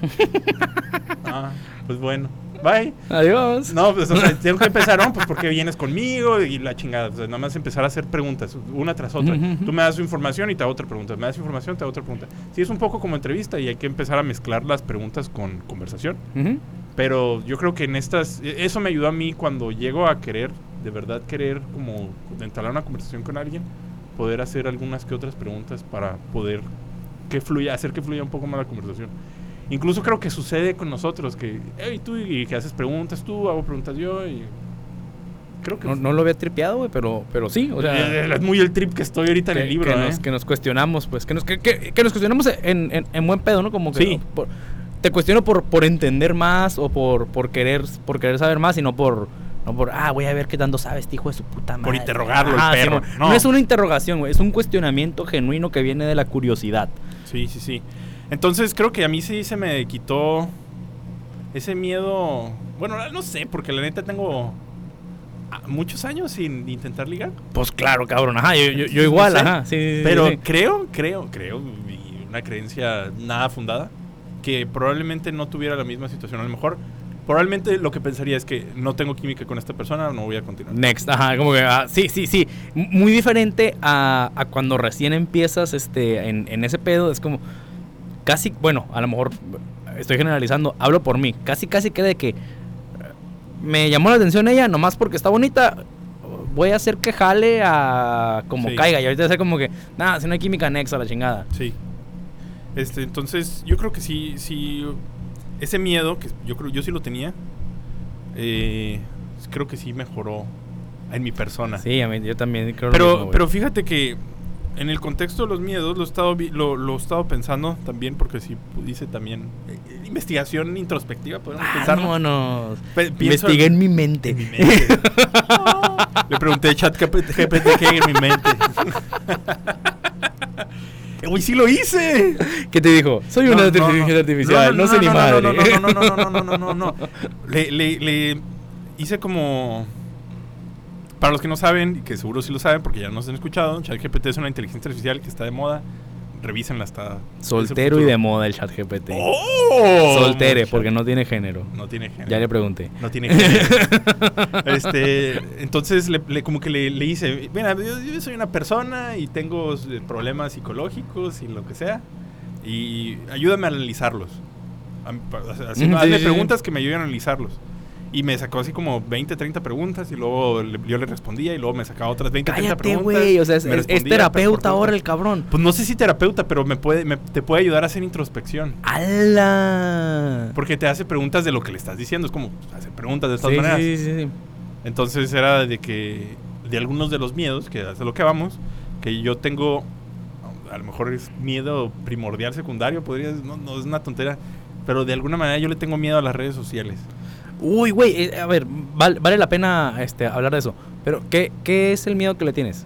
ah, pues bueno. Bye. Adiós. No, pues o sea, tengo que empezar, ¿no? Pues porque vienes conmigo y la chingada. O sea, nada más empezar a hacer preguntas, una tras otra. Ujú, ujú. Tú me das información y te hago otra pregunta. Me das información, te hago otra pregunta. Sí, es un poco como entrevista y hay que empezar a mezclar las preguntas con conversación. Ujú. Pero yo creo que en estas, e- eso me ayudó a mí cuando llego a querer, de verdad querer como entablar una conversación con alguien, poder hacer algunas que otras preguntas para poder que fluya, hacer que fluya un poco más la conversación. Incluso creo que sucede con nosotros, que, hey, tú, y que haces preguntas tú, hago preguntas yo, y creo que No, no lo había tripeado, güey, pero, pero sí, o sea... Eh, es muy el trip que estoy ahorita en que, el libro, que ¿eh? nos, que nos cuestionamos, pues, que nos, que, que- nos cuestionamos en, en, en buen pedo, ¿no? Como que Sí. por- te cuestiono por, por entender más o por, por querer por querer saber más y no por no por ah voy a ver qué tanto sabes este hijo de su puta madre. interrogarlo, el perro, no. no es una interrogación, güey, es un cuestionamiento genuino que viene de la curiosidad. Sí, sí, sí. Entonces creo que a mí sí se me quitó ese miedo. Bueno, no sé, porque la neta tengo ah, muchos años sin intentar ligar. Pues claro, cabrón, ajá, yo, yo, yo No igual, sé, ajá, sí, Pero creo, creo, creo, y una creencia nada fundada, que probablemente no tuviera la misma situación. A lo mejor, probablemente lo que pensaría es que no tengo química con esta persona, no voy a continuar. Next, ajá, como que, ah, sí, sí, sí, muy diferente a, a cuando recién empiezas este, en, en ese pedo, es como, casi, bueno, a lo mejor estoy generalizando, hablo por mí, casi, casi de que eh, me llamó la atención ella, nomás porque está bonita, voy a hacer que jale a como Sí. caiga, y ahorita hacer como que, nada, si no hay química next a la chingada. Sí. Este, entonces, yo creo que sí, sí, ese miedo, que yo creo, yo sí lo tenía, eh, creo que sí mejoró en mi persona. Sí, a mí, yo también creo lo pero, mismo, güey. pero fíjate que en el contexto de los miedos lo he estado, lo, lo he estado pensando también, porque sí hice también eh, investigación introspectiva, podemos pensar. ¿no? Vámonos. Pe- pienso Investigué en mi mente. en mi mente. Le pregunté a chat GPT qué hay en mi mente. ¡Uy, sí lo hice! ¿Qué te dijo? Soy una inteligencia artificial, no, sé ni madre. No, no, no, no, no, no, no, no. Le, le, hice como... Para los que no saben, y que seguro sí lo saben porque ya nos han escuchado, ChatGPT es una inteligencia artificial que está de moda Revísenla hasta... Soltero y de moda el ChatGPT. ¡Oh! Soltere, porque no tiene género. No tiene género. Ya le pregunté. No tiene género. este, entonces, le, le- como que le, le hice, mira, yo, yo soy una persona y tengo eh, problemas psicológicos y lo que sea, y ayúdame a analizarlos. Sí, hazme sí, sí. preguntas que me ayuden a analizarlos. Y me sacó así como 20, 30 preguntas y luego le- yo le respondía y luego me sacaba otras 20, 30 Cállate, preguntas. güey. O sea, es, terapeuta ahora el preguntas. cabrón. Pues no sé si terapeuta, pero me puede, me- te puede ayudar a hacer introspección. ¡Hala! Porque te hace preguntas de lo que le estás diciendo. Es como pues, hacer preguntas de estas Sí, maneras. sí, sí, sí. Entonces era de que de algunos de los miedos, que es de lo que vamos, que yo tengo, a lo mejor es miedo primordial, secundario, podría, no, no es una tontera, pero de alguna manera yo le tengo miedo a las redes sociales. Uy, güey, eh, a ver, val- vale la pena este, hablar de eso. Pero, ¿qué, ¿qué es el miedo que le tienes?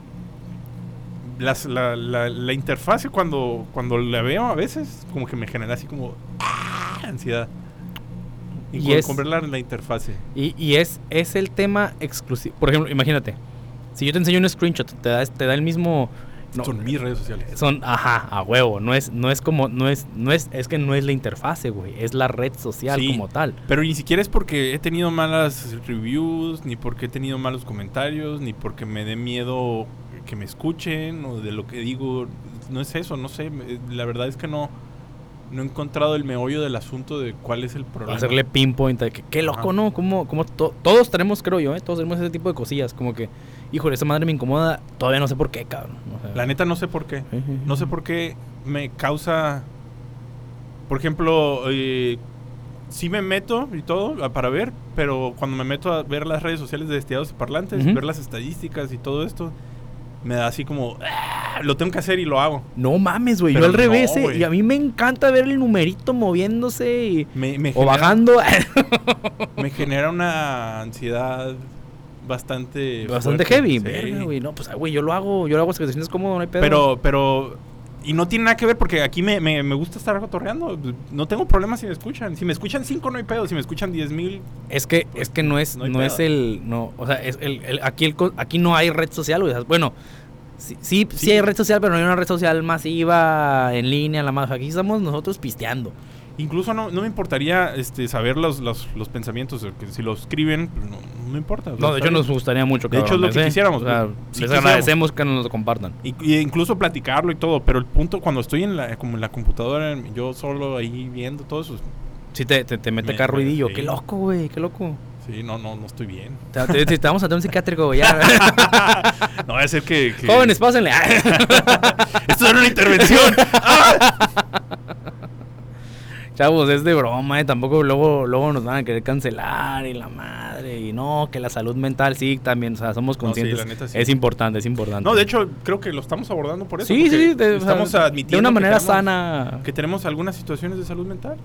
Las- la, la- la interfase cuando, cuando la veo a veces, como que me genera así como ¡ah! ansiedad. Y, Y con, es- con ver la, la interfase. Y, y es, es el tema exclusivo. Por ejemplo, imagínate, si yo te enseño un screenshot, te da, te da el mismo... no, Son mis redes sociales. Son, ajá, a huevo. No es, no es como, no es, no es, es que no es la interfase, güey. Es la red social Sí. como tal. Pero ni siquiera es porque he tenido malas reviews, ni porque he tenido malos comentarios, ni porque me dé miedo que me escuchen o de lo que digo. No es eso, no sé. me- La verdad es que no, no he encontrado el meollo del asunto de cuál es el problema. Hacerle pinpoint. de que, qué loco, Ajá. ¿no? Como, como to- todos tenemos, creo yo, ¿eh? Todos tenemos ese tipo de cosillas. Como que, híjole, esa madre me incomoda. Todavía no sé por qué, cabrón. O sea, La neta no sé por qué. No sé por qué me causa... Por ejemplo, eh, sí me meto y todo para ver, pero cuando me meto a ver las redes sociales de Destilados y Parlantes, Ujú. ver las estadísticas y todo esto, me da así como... "Ah, lo tengo que hacer y lo hago. No mames, güey. Yo al no, revés, eh. Y a mí me encanta ver el numerito moviéndose y, Me, me o genera- bajando. Me genera una ansiedad bastante... Bastante fuerte, heavy. sí. Verga, güey. No, pues, ah, güey, yo lo hago. Yo lo hago hasta que te sientes cómodo, no hay pedo. Pero, pero... Y no tiene nada que ver porque aquí me, me, me gusta estar cotorreando. No tengo problemas si me escuchan. Si me escuchan cinco no hay pedo. Si me escuchan diez mil... Es que, es que no es, No es el, no, o sea, es el, el- aquí, el, aquí no hay red social, güey. Bueno, sí, sí, sí Sí. hay red social, pero no hay una red social masiva, en línea, la más. Aquí estamos nosotros pisteando. Incluso no, no me importaría este, saber los, los, los pensamientos. que si lo escriben, pues, no, no importa. No, de hecho bien. nos gustaría mucho, De hecho, es lo que ¿eh? quisiéramos, O sea, pues, les quisiéramos. agradecemos que nos lo compartan. Y, y incluso platicarlo y todo. Pero el punto, cuando estoy en la, como en la computadora, yo solo ahí viendo todo eso... Sí, te, te, te mete Me- acá me- ruidillo. sí. Qué loco, güey, qué loco. Sí, no, no, no estoy bien. Te, te- te- vamos a tener un psiquiátrico, güey. ya. no, va a ser que... que- Jóvenes, pásenle. Esto era una intervención. Chavos, es de broma, ¿eh? Tampoco luego, luego nos van a querer cancelar y la madre. Y no, que la salud mental sí, también. O sea, somos No, sí, conscientes. la neta sí. Es importante, es importante. No, de hecho, creo que lo estamos abordando por eso. Sí, sí, de, o sea, estamos admitiendo de una que manera tenemos- sana. Que tenemos algunas situaciones de salud mental.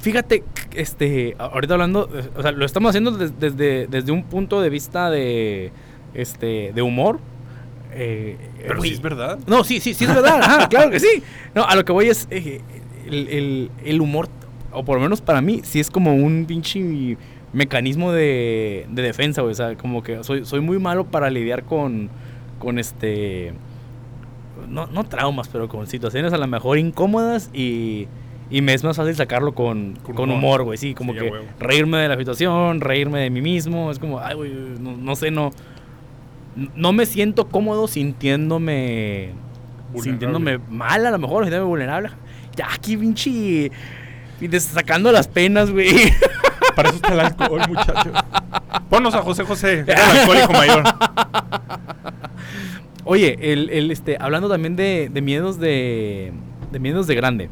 Fíjate, este, ahorita hablando, o sea, lo estamos haciendo des- desde, desde un punto de vista de, este, de humor. eh, Pero sí es verdad. No, sí, sí, sí es verdad, ajá, claro que sí. No, a lo que voy es eh, el, el- el humor, o por lo menos para mí, sí es como un pinche mecanismo de, de defensa, güey. O sea, como que soy, soy muy malo para lidiar con, con este, no, no traumas, pero con situaciones a lo mejor incómodas y, y me es más fácil sacarlo con, Con con humor. güey. Sí, como Sí, que reírme de la situación, reírme de mí mismo. Es como, ay, güey, no, no sé, no. No me siento cómodo sintiéndome. Sintiéndome mal, a lo mejor, sintiéndome vulnerable. Ya aquí, pinche. pinche Sacando las penas, güey. Para eso está el alcohol, muchacho. Ponnos a José José, el alcohólico mayor. Oye, el, el, este, hablando también de, de miedos de. De miedos de grande.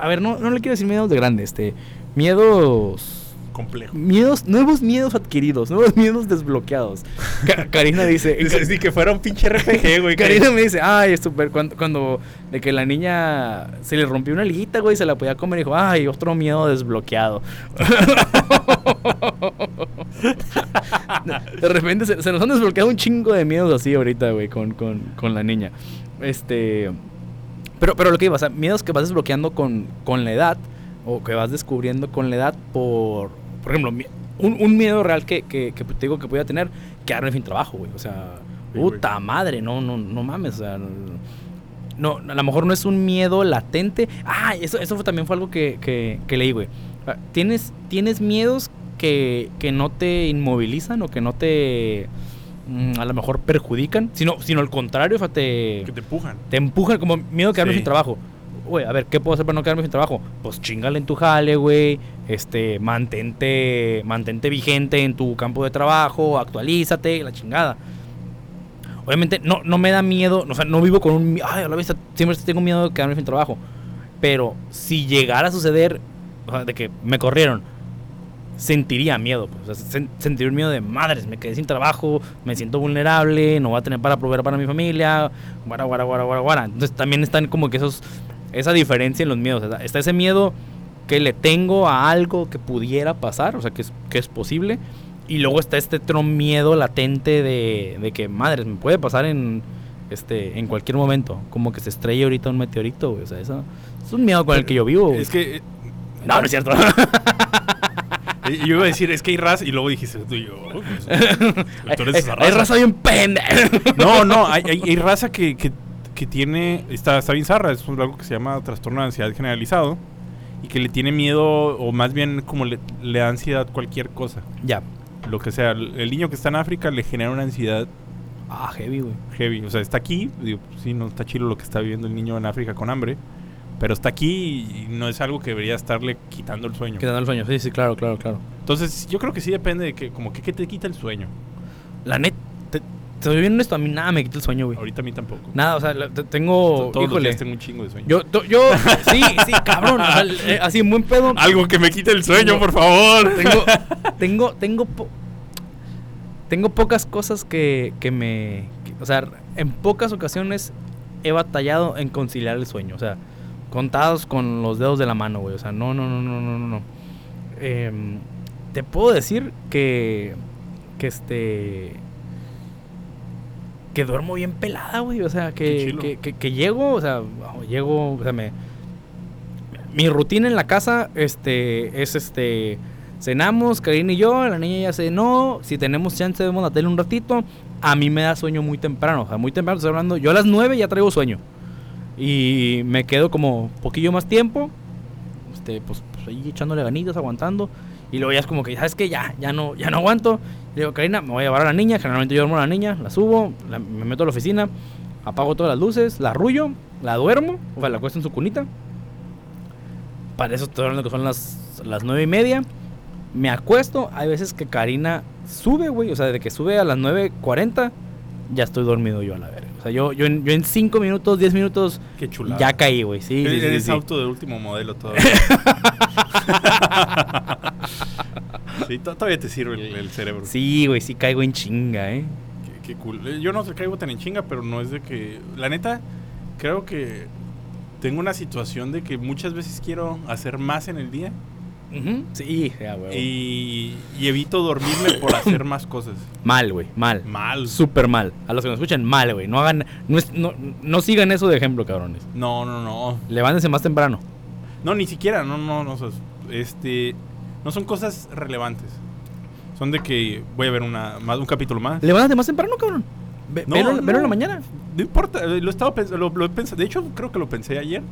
A ver, no, no le quiero decir miedos de grande, este. Miedos. Complejo. Miedos, nuevos miedos adquiridos, nuevos miedos desbloqueados. Karina dice. Dice, sí, que fuera un pinche RPG, güey. Karina me dice, ay, es súper, cuando, cuando de que la niña se le rompió una liguita, güey, se la podía comer, y dijo, ay, otro miedo desbloqueado. de repente se, se nos han desbloqueado un chingo de miedos así ahorita, güey, con, con, con la niña. Este, Pero, pero lo que iba, o sea, miedos que vas desbloqueando con, con la edad o que vas descubriendo con la edad por, por ejemplo, un, un miedo real que, que, que te digo que podía tener, quedarme sin trabajo, güey. O sea, Sí, güey. puta madre, no, no, no mames, o sea, no, a lo mejor no es un miedo latente. Ah, eso, eso fue, también fue algo que, que, que leí, güey. Ah, ¿Tienes, tienes miedos que, que no te inmovilizan o que no te mm, a lo mejor perjudican, sino, sino al contrario, o sea, te, Que te empujan. te empujan como miedo a quedarme Sí. sin trabajo. Güey, a ver, ¿qué puedo hacer para no quedarme sin trabajo? Pues chingale en tu jale, güey. Este, mantente, mantente vigente en tu campo de trabajo, actualízate, la chingada. Obviamente no, no me da miedo, o sea, no vivo con un... Ay, a la vista, siempre tengo miedo de quedarme sin trabajo. Pero si llegara a suceder, o sea, de que me corrieron, sentiría miedo. Pues, o sea, sen- sentiría un miedo de madres, me quedé sin trabajo, me siento vulnerable, no voy a tener para proveer para mi familia, guara, guara, guara, guara, guara. Entonces también están como que esos, esa diferencia en los miedos. está ese miedo que le tengo a algo que pudiera pasar, o sea, que es, que es posible. Y luego está este otro miedo latente de, de que, madres, me puede pasar en, este, en cualquier momento. Como que se estrella ahorita un meteorito, güey. O sea, eso es un miedo con el que yo vivo. güey. Es que. eh, No, no es cierto. eh, Yo iba a decir, es que hay raza. Y luego dijiste tú y yo. "Oh, pues, tú eres esa Hay raza bien pendeja. No, no, hay, hay, hay raza que, que, que tiene. Está, está bien zarra. Es algo que se llama trastorno de ansiedad generalizado. Y que le tiene miedo, o más bien como le, le da ansiedad cualquier cosa. ya. Lo que sea. El el niño que está en África le genera una ansiedad Ah, heavy, güey. heavy. O sea, está aquí. Digo, sí, no está chido lo que está viviendo el niño en África con hambre. Pero está aquí y no es algo que debería estarle quitando el sueño. Quedando el sueño. Sí, sí, claro, claro, claro. Entonces, yo creo que sí depende de que, como que, ¿qué te quita el sueño? La net, te, soy bien honesto, a mí nada me quita el sueño, güey. Ahorita a mí tampoco. Nada, o sea, la- te- tengo. Todos los híjole. días tengo un chingo de sueño. Yo, to- yo, sí, sí, cabrón. o sea, eh, así, en buen pedo. Algo que me quite el sueño, Tengo- por favor. Tengo, tengo, tengo, po- tengo pocas cosas que, que me. que- o sea, en pocas ocasiones he batallado en conciliar el sueño. O sea, contados con los dedos de la mano, güey. O sea, no, no, no, no, no, no. Em, te puedo decir que. Que este. Que duermo bien pelada, güey. O sea, que, que, que, que llego, o sea, llego, o sea, me. Mi rutina en la casa, este, es este. Cenamos, Karina y yo, la niña ya cenó. Si tenemos chance, vemos la tele un ratito. A mí me da sueño muy temprano. O sea, muy temprano, estoy hablando. Yo a las 9 ya traigo sueño. Y me quedo como poquillo más tiempo. Este, pues, pues ahí echándole ganitas, aguantando. Y luego ya es como que, ¿sabes qué? Ya, ya no, ya no aguanto. Le digo, Karina, me voy a llevar a la niña. Generalmente yo duermo a la niña, la subo, la- me meto a la oficina, apago todas las luces, la arrullo, la duermo, o sea, la acuesto en su cunita. Para eso estoy hablando que son las, las nueve y media. Me acuesto. Hay veces que Karina sube, güey. O sea, de que sube a las 9.40, ya estoy dormido yo a la verga. O sea, yo, yo, en, yo en 5 minutos, 10 minutos, Qué chulada. ya caí, güey. Sí, sí, sí, eres sí. auto de último modelo todavía. sí, to- todavía te sirve el, el cerebro. Sí, güey, sí caigo en chinga, ¿eh? Qué, qué cool. Eh, Yo no sé, caigo tan en chinga, pero no es de que... La neta, creo que tengo una situación de que muchas veces quiero hacer más en el día Sí, ya, güey. y, y evito dormirme por hacer más cosas. Mal, güey, mal. Mal. Súper mal. A los que nos escuchan, mal, güey. No hagan, no, es- no, no sigan eso de ejemplo, cabrones. No, no, no. Levántense más temprano. No, ni siquiera, no, no, no. o sea, Este, no son cosas relevantes. Son de que voy a ver una, más, un capítulo más. Levántate más temprano, cabrón. Ve, No, velo, no. velo en la mañana. No importa, eh, lo estaba lo, lo he pensado. De hecho, creo que lo pensé ayer.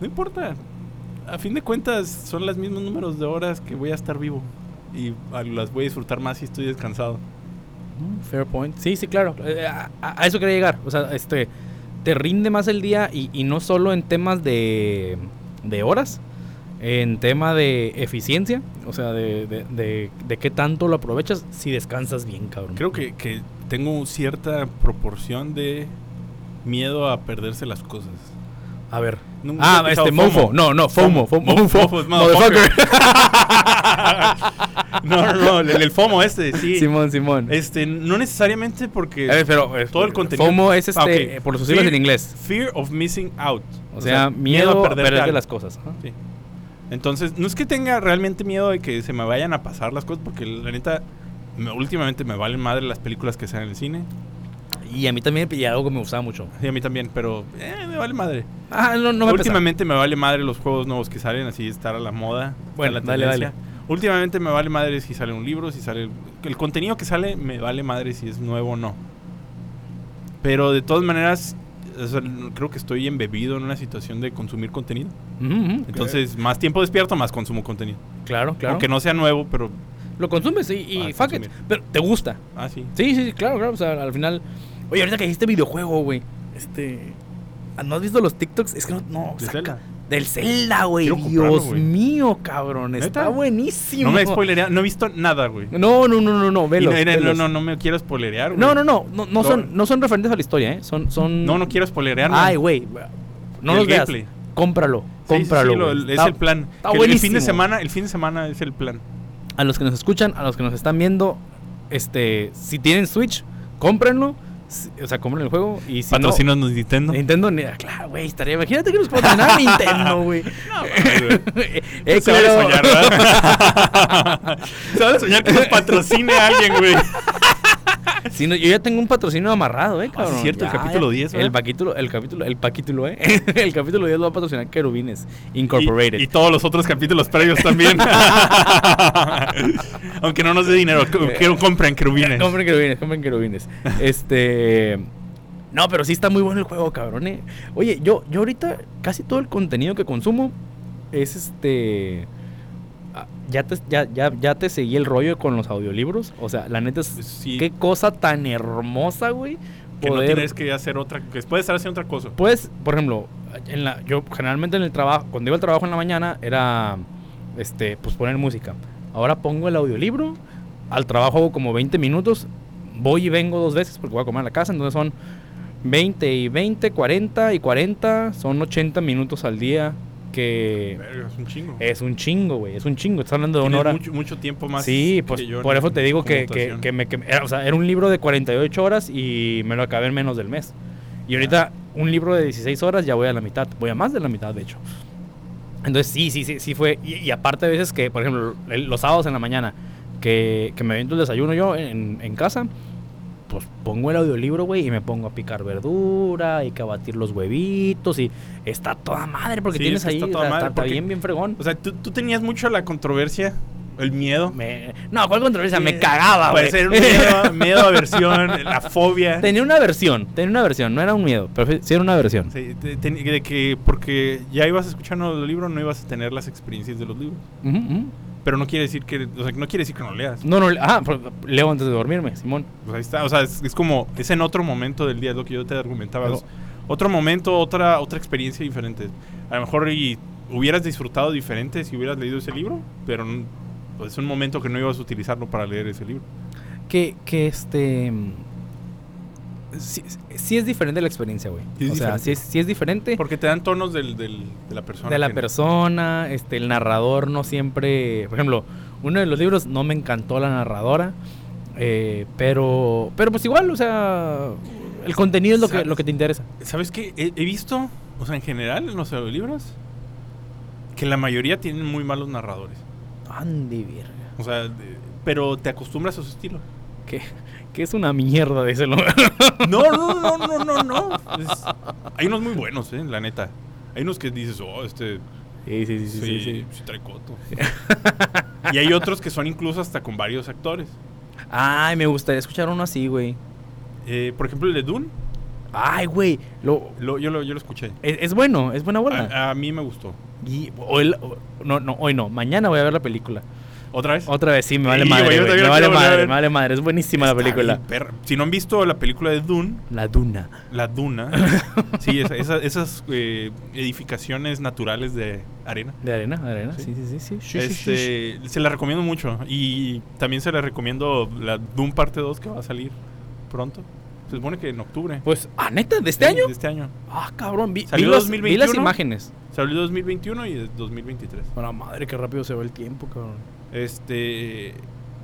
No importa. A fin de cuentas, son los mismos números de horas que voy a estar vivo. Y a- las voy a disfrutar más si estoy descansado. Mm, Fair point. Sí, sí, claro. Eh, a, a- a eso quería llegar. O sea, este, te rinde más el día y, y no solo en temas de, de horas, en tema de eficiencia, o sea, de, de, de- de qué tanto lo aprovechas si descansas bien, cabrón. Creo que, que tengo cierta proporción de miedo a perderse las cosas. A ver. Nunca Ah, este, Mofo. FOMO. No, no, FOMO. FOMO. Mo- FOMO, Mofo es motherfucker. no, no, no, el, el FOMO este, sí. Simón, Simón. Este, no necesariamente porque A ver, pero eh, todo el contenido. FOMO es este, Ah, ok. eh, por sus siglas Fear- en inglés. Fear of missing out. O sea, miedo, a perderte, algo. las cosas. Ajá. Sí. Entonces, no es que tenga realmente miedo de que se me vayan a pasar las cosas, porque la neta, me- últimamente me valen madre las películas que sean en el cine. Y a mí también, y algo que me gustaba mucho. Sí, a mí también, pero eh, me vale madre. Ah, no, no me pesa. Últimamente me vale madre los juegos nuevos que salen, así estar a la moda. Bueno, la dale, tendencia. dale. Últimamente me vale madre si sale un libro, si sale... El contenido que sale me vale madre si es nuevo o no. Pero de todas maneras, o sea, creo que estoy embebido en una situación de consumir contenido. Entonces, más tiempo despierto, más consumo contenido. claro, claro. Aunque no sea nuevo, pero... Lo consumes y, y fuck it. Pero te gusta. Ah, sí. Sí, sí, sí, claro, claro. O sea, al final. Oye, ahorita que dijiste videojuego, güey. Este. ¿No has visto los TikToks? Es que no. no ¿De saca-? Del Zelda, güey. Dios mío, cabrón. Está buenísimo. No me spoilería, no he visto nada, güey. No, no, no, no, no. Velos, no, no, velos. no, no me quiero spoilerear, güey. No, no, no. No, son, no son referentes a la historia, ¿eh? Son. son... No, no quiero spoilerearme. Ay, güey. No los veas. gameplay. Cómpralo. Sí, sí, sí, Cómpralo. lo- güey. es el plan. está Que el fin de buenísimo. semana, el fin de semana es el plan. A los que nos escuchan, a los que nos están viendo, este, si tienen Switch, cómprenlo. O sea, compren el juego y si Nintendo. no, Nintendo, ni- ah, claro, güey, estaría. Imagínate que nos patrocinara Nintendo, güey. eh, Se vale culero. soñar, ¿verdad? Soñar que nos patrocine a alguien, güey. Sí, no, yo ya tengo un patrocinio amarrado, eh, Ah, cabrón. cierto, el capítulo ya. 10, El capítulo, el capítulo, el capítulo, eh. el capítulo 10 lo va a patrocinar Querubines Incorporated. Y, y todos los otros capítulos previos también. Aunque no nos dé dinero, que, que compren querubines. Compren querubines, compren querubines. este. No, pero sí está muy bueno el juego, cabrón. eh. Oye, yo, yo ahorita casi todo el contenido que consumo es este. Ya te, ya, ya, ya te seguí el rollo con los audiolibros. O sea, la neta es. Sí. Qué cosa tan hermosa, güey. Que no tienes que hacer otra, que puedes estar haciendo otra cosa. Pues, por ejemplo, en la, yo generalmente en el trabajo, cuando iba al trabajo en la mañana, era este, pues poner música. Ahora pongo el audiolibro, al trabajo hago como 20 minutos, voy y vengo dos veces porque voy a comer a la casa, entonces son 20 y 20, 40 y 40, son 80 minutos al día que es un chingo. es un chingo, güey, es un chingo, estás hablando de una hora. mucho, mucho tiempo más. Sí, pues por eso te digo que, que, que me, que- era, o sea, era un libro de 48 horas y me lo acabé en menos del mes. Y ahorita un libro de 16 horas ya voy a la mitad, voy a más de la mitad de hecho. Entonces sí, sí, sí, sí fue. Y, y aparte a veces que, por ejemplo, los sábados en la mañana, que, que me aviento el desayuno yo en, en casa, pues pongo el audiolibro, güey, y me pongo a picar verdura y que a batir los huevitos y está toda madre porque Sí, tienes ahí, está toda madre, está porque- bien, bien fregón. O sea, tú, tú tenías mucho la controversia, el miedo. Me- no, ¿cuál controversia? Me cagaba, güey. Puede ser un miedo, miedo, aversión, la fobia. Tenía una versión, tenía una versión, no era un miedo, pero sí era una versión. Sí, te- te- de que porque ya ibas escuchando los libros, no ibas a tener las experiencias de los libros. Ujú, ujú. Pero no quiere decir que, o sea, no quiere decir que no leas. No, no, ah, leo antes de dormirme, Simón. Pues ahí está, o sea, es, es como, es en otro momento del día, es lo que yo te argumentaba. Pero- es otro momento, otra, otra experiencia diferente. A lo mejor y hubieras disfrutado diferente si hubieras leído ese libro, pero pues, es un momento que no ibas a utilizarlo para leer ese libro. Que, que este. Sí, sí es diferente la experiencia, güey. Sí o sea, sí es, sí es diferente. Porque te dan tonos del, del- de la persona. de la persona, este, el narrador no siempre. Por ejemplo, uno de los libros no me encantó la narradora. eh, pero. Pero pues igual, o sea. El contenido es lo que, lo que te interesa. ¿Sabes qué? He, he visto, o sea, en general en los audiolibros, que la mayoría tienen muy malos narradores. Andy, verga. O sea, pero te acostumbras a su estilo. Que, que es una mierda de ese No, no, no, no, no, no. Es- hay unos muy buenos, eh, la neta. Hay unos que dices, oh, este Sí, sí, sí, sí, sí, sí, sí trae coto. y hay otros que son incluso hasta con varios actores. Ay, me gustaría escuchar uno así, güey. Eh, por ejemplo, el de Dune, Ay, güey. Lo, lo- yo, lo, yo lo escuché. es, es bueno, es buena bola. A, a mí me gustó. Y hoy, no, no, hoy no. Mañana voy a ver la película. ¿Otra vez? Otra vez, sí, me vale Sí, madre. yo Me vale a madre, me vale madre. Es buenísima la película. Si no han visto la película de Dune, La Duna. la Duna, sí, esa- esa- esas eh, edificaciones naturales de arena. ¿De arena? ¿De arena? Sí, Sí. sí, sí. Este, se la recomiendo mucho. Y también se la recomiendo la Doom parte 2 que va a salir pronto. Se supone que en octubre. Pues, ¿ah, neta? ¿De este Sí, año? De este año. Ah, cabrón. Vi, vi Salió las, vi 2021. las imágenes. Salió 2021 y de 2023. Bueno, madre, qué rápido se va el tiempo, cabrón. Este.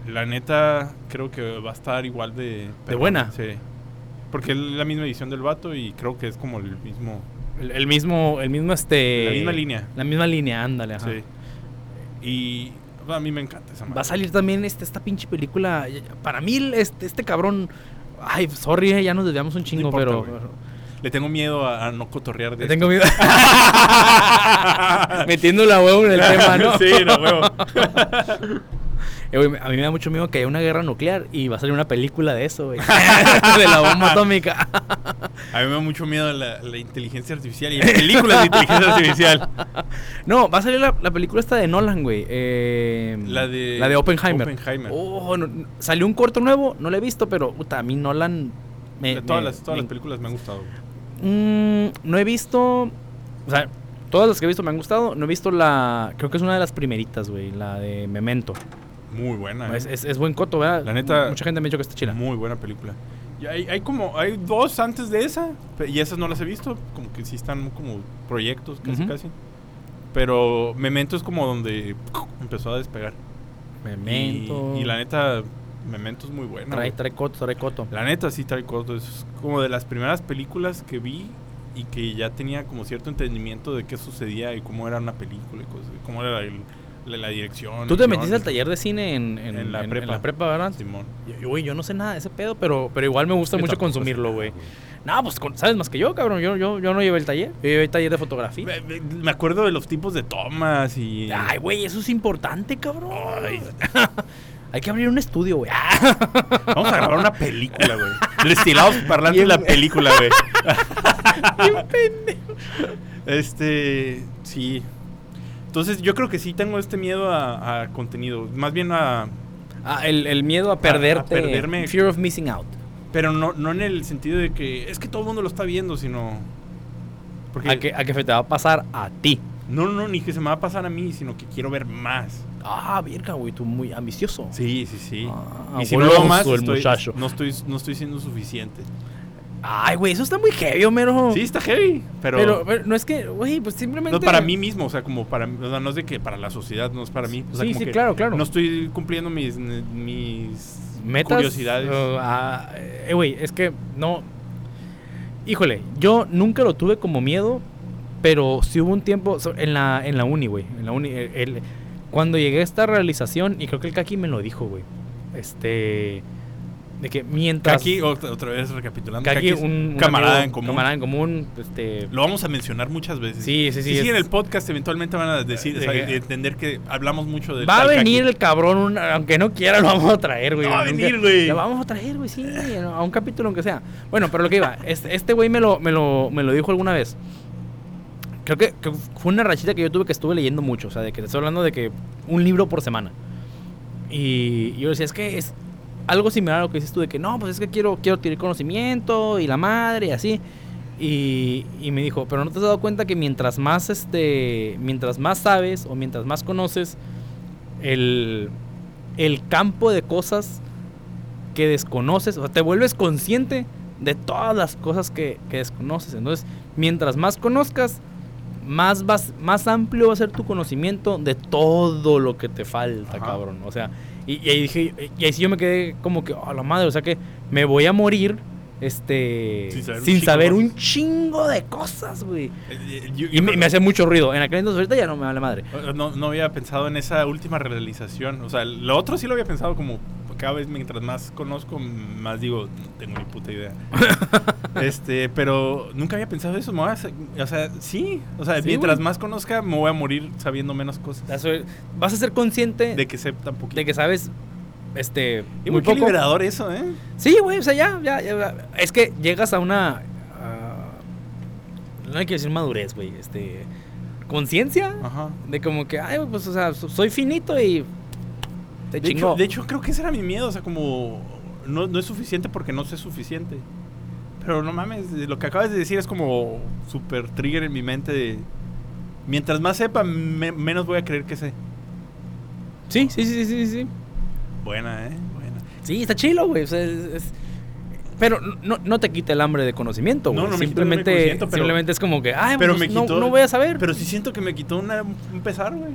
La neta, creo que va a estar igual de. perrona, buena? Sí. Porque es la misma edición del vato y creo que es como el mismo. El, el mismo, el mismo, este... La misma línea. La misma línea, ándale, ajá. Sí. Y. A mí me encanta esa Va a madre. salir también este, esta pinche película. Para mí, este, este cabrón Ay, sorry, eh, ya nos desviamos un chingo, importa, pero. Le tengo miedo a, a no cotorrear de Le tengo miedo. Metiendo la huevo en el tema, ¿no? sí, no, huevo. Eh, a mí me da mucho miedo que haya una guerra nuclear y va a salir una película de eso, güey. de la bomba atómica. A mí me da mucho miedo la, la inteligencia artificial y las películas de inteligencia artificial. No, va a salir la, la película esta de Nolan, güey. Eh, La de- La de Oppenheimer. Oppenheimer. Oh, no, salió un corto nuevo, no lo he visto, pero puta, a mí Nolan me... De todas me- las, todas me- las películas me han gustado. Mm, no he visto... O sea, todas las que he visto me han gustado. No he visto la... Creo que es una de las primeritas, güey. La de Memento. Muy buena. ¿eh? Es, es- es buen coto, ¿verdad? La neta- Mucha gente me ha dicho que está chila. Muy buena película. Y hay, hay como, hay dos antes de esa, y esas no las he visto, como que sí están como proyectos casi casi. Pero Memento es como donde empezó a despegar. Memento. Y, y la neta, Memento es muy buena. Trae, trae coto, trae coto. La neta sí trae corto. Es como de las primeras películas que vi y que ya tenía como cierto entendimiento de qué sucedía y cómo era una película y cosas, cómo era el- la, la dirección. Tú te metiste al taller de cine en, en, En la en- prepa. en la prepa, ¿verdad? Simón. Yo, güey, yo no sé nada de ese pedo, pero, pero igual me gusta Yo mucho consumirlo, güey. No, pues sabes más que yo, cabrón. Yo, yo, yo no llevé el taller. Yo llevé el taller de fotografía. Me- me- Me acuerdo de los tipos de tomas y... Ay, güey, eso es importante, cabrón. Ay. Hay que abrir un estudio, güey. Vamos a grabar una película, güey. Destilados parlantes Bien- la película, güey. Este, sí. Entonces yo creo que sí tengo este miedo a, a contenido. Más bien a... Ah, el, el miedo a perderte. perderme. Fear of missing out. Pero no, no en el sentido de que es que todo el mundo lo está viendo, sino... Porque... A que, a que te va a pasar a ti. No, no, ni que se me va a pasar a mí, sino que quiero ver más. Ah, verga, güey, tú muy ambicioso. Sí, sí, sí. Ah, y si no lo más, el estoy- muchacho. no, estoy, no estoy siendo suficiente. Ay, güey, eso está muy heavy, Homero. Sí, está heavy, pero... Pero, pero no es que, güey, pues simplemente. No para mí mismo, o sea, como para o sea, no es de que para la sociedad, no es para mí. O sea, Sí, como sí, que claro, claro. No estoy cumpliendo mis, mis metas. curiosidades. uh, ah, eh, güey, es que no. Híjole, yo nunca lo tuve como miedo, pero sí hubo un tiempo en la, en la uni, güey. En la uni. el- el- cuando llegué a esta realización, y creo que el Kaki me lo dijo, güey. Este. De que mientras. Kaki, otra, vez recapitulando. Kaki, Kaki es un, un camarada amigo- en común. Camarada en común. Este. Lo vamos a mencionar muchas veces. Sí, sí, sí, Sí, es- en el podcast eventualmente van a decir, o sea, De que- entender que hablamos mucho de Va a venir Kaki. el cabrón, un- aunque no quiera, lo vamos a traer, güey. Va a venir, güey. Lo vamos a traer, güey, sí, a un capítulo aunque sea. Bueno, pero lo que iba, este este güey me lo, me, lo, me lo dijo alguna vez. Creo que, que fue una rachita que yo tuve que estuve leyendo mucho, o sea, de que te estoy hablando de que un libro por semana. Y yo decía, es que es algo similar a lo que dices tú, de que no, pues es que quiero, quiero adquirir conocimiento y la madre y así. Y, y me dijo, pero no te has dado cuenta que mientras más este, mientras más sabes o mientras más conoces, el, el campo de cosas que desconoces, o sea, te vuelves consciente de todas las cosas que, que desconoces. Entonces, mientras más conozcas, más, vas, más amplio va a ser tu conocimiento de todo lo que te falta, Ajá. cabrón. O sea, y, y ahí dije, y ahí sí yo me quedé como que, a la madre, o sea que me voy a morir este Sin saber un sin chingo saber de un cosas. chingo de cosas, güey. Eh, eh, Y me hace mucho ruido. En aquel entonces ahorita ya no me vale madre. No, no había pensado en esa última realización. O sea, lo otro sí lo había pensado como cada vez mientras más conozco, más digo, no tengo ni puta idea. este, pero nunca había pensado eso. me voy a o sea, sí. O sea, Sí, mientras güey. más conozca, me voy a morir sabiendo menos cosas. Vas a ser consciente De que sé tan poquito. de que sabes este Y muy poco. liberador eso, ¿eh? Sí, güey, o sea, ya, ya, ya, es que llegas a una no hay que decir madurez, güey, este conciencia Ajá. de como que ay, pues o sea, so- soy finito y te De hecho, de hecho, creo que ese era mi miedo. O sea, como no, no es suficiente porque no sé suficiente. Pero no mames, lo que acabas de decir es como super trigger en mi mente de... Mientras más sepa, me- menos voy a creer que sé. Sí, sí, sí, sí, sí. Buena, ¿eh? Buena. Sí, está chilo, güey, o sea, es- es- pero no, no te quita el hambre de conocimiento, No, güey. no me quita el hambre de simplemente, conocimiento, pero- simplemente es como que, ay, Pero pues, me no, quitó... no voy a saber. Pero sí siento que me quitó una- un pesar, güey.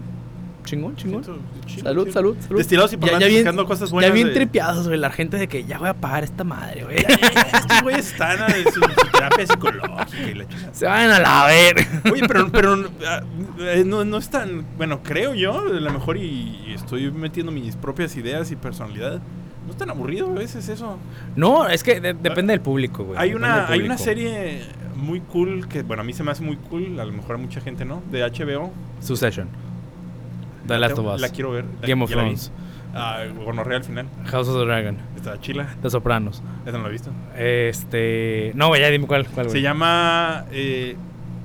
Chingón, chingón. Siento- Salud, salud, salud. Destilados y Ya- ya bien- cosas buenas Ya bien de- tripeados, güey, la gente de que ya voy a pagar esta madre, güey. Estos güeyes están en su, su terapia psicológica y la chingada. Se van a la ver. Oye, pero, pero ah, eh, no, no es tan. Bueno, creo yo, a lo mejor, y, y estoy metiendo mis propias ideas y personalidad. No es tan aburrido a veces eso. No, es que de- depende del público, güey. Hay una, hay una serie muy cool que, bueno, a mí se me hace muy cool, a lo mejor a mucha gente no, de HBO. Succession. The Last of Us. La quiero ver. la- Game of. Thrones. Ah, gonorrea al final. House of the Dragon. Está chila. The Sopranos. Esa no la he visto. Este. No, güey, ya dime cuál. cuál Se güey. llama eh,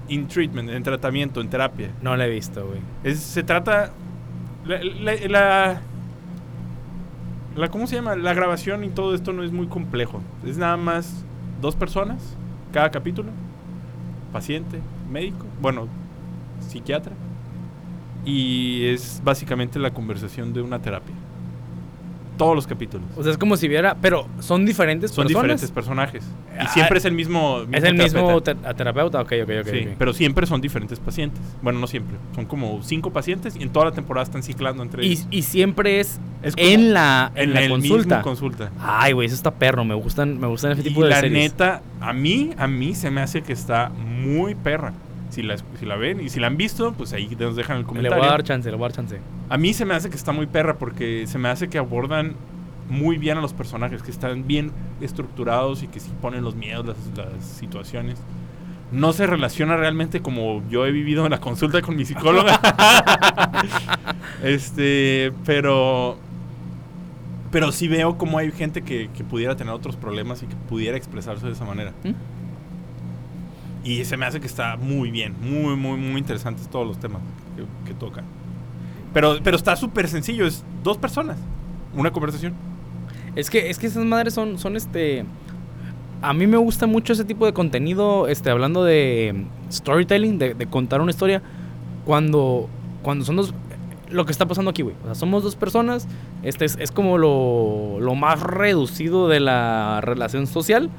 In Treatment, en tratamiento, en terapia. No la he visto, güey. Es, se trata. La, la, la- la- ¿Cómo se llama? La grabación y todo esto no es muy complejo. Es nada más dos personas, cada capítulo. Paciente, médico, bueno, psiquiatra. Y es básicamente la conversación de una terapia. Todos los capítulos. O sea, es como si viera. Pero son diferentes Son personas. diferentes personajes. Y Ah, siempre es el mismo. Es el mismo terapeuta. te- terapeuta. Ok, ok, ok. Sí, pero siempre son diferentes pacientes. Bueno, no siempre. Son como cinco pacientes y en toda la temporada están ciclando entre Y, ellos. y siempre es, Es en la, en En la el consulta. mismo consulta. Ay, güey, eso está perro. Me gustan, me gustan ese Y tipo de la series. neta, a mí, a mí se me hace que está muy perra. Si la, si la ven y si la han visto, pues ahí nos dejan el le comentario. voy a dar chance, le voy a dar chance. A mí se me hace que está muy perra porque se me hace que abordan muy bien a los personajes, que están bien estructurados y que sí ponen los miedos, las, las situaciones. No se relaciona realmente como yo he vivido en la consulta con mi psicóloga. este, pero pero sí veo como hay gente que, que pudiera tener otros problemas y que pudiera expresarse de esa manera. ¿Mm? Y se me hace que está muy bien, muy, muy, muy interesantes todos los temas que, que tocan. Pero, pero está súper sencillo, es dos personas, una conversación. Es que, es que esas madres son, son este. A mí me gusta mucho ese tipo de contenido, este, hablando de storytelling, de, de contar una historia, cuando, cuando son dos. Lo que está pasando aquí, güey. O sea, somos dos personas. Este es, es como lo, lo más reducido de la relación social.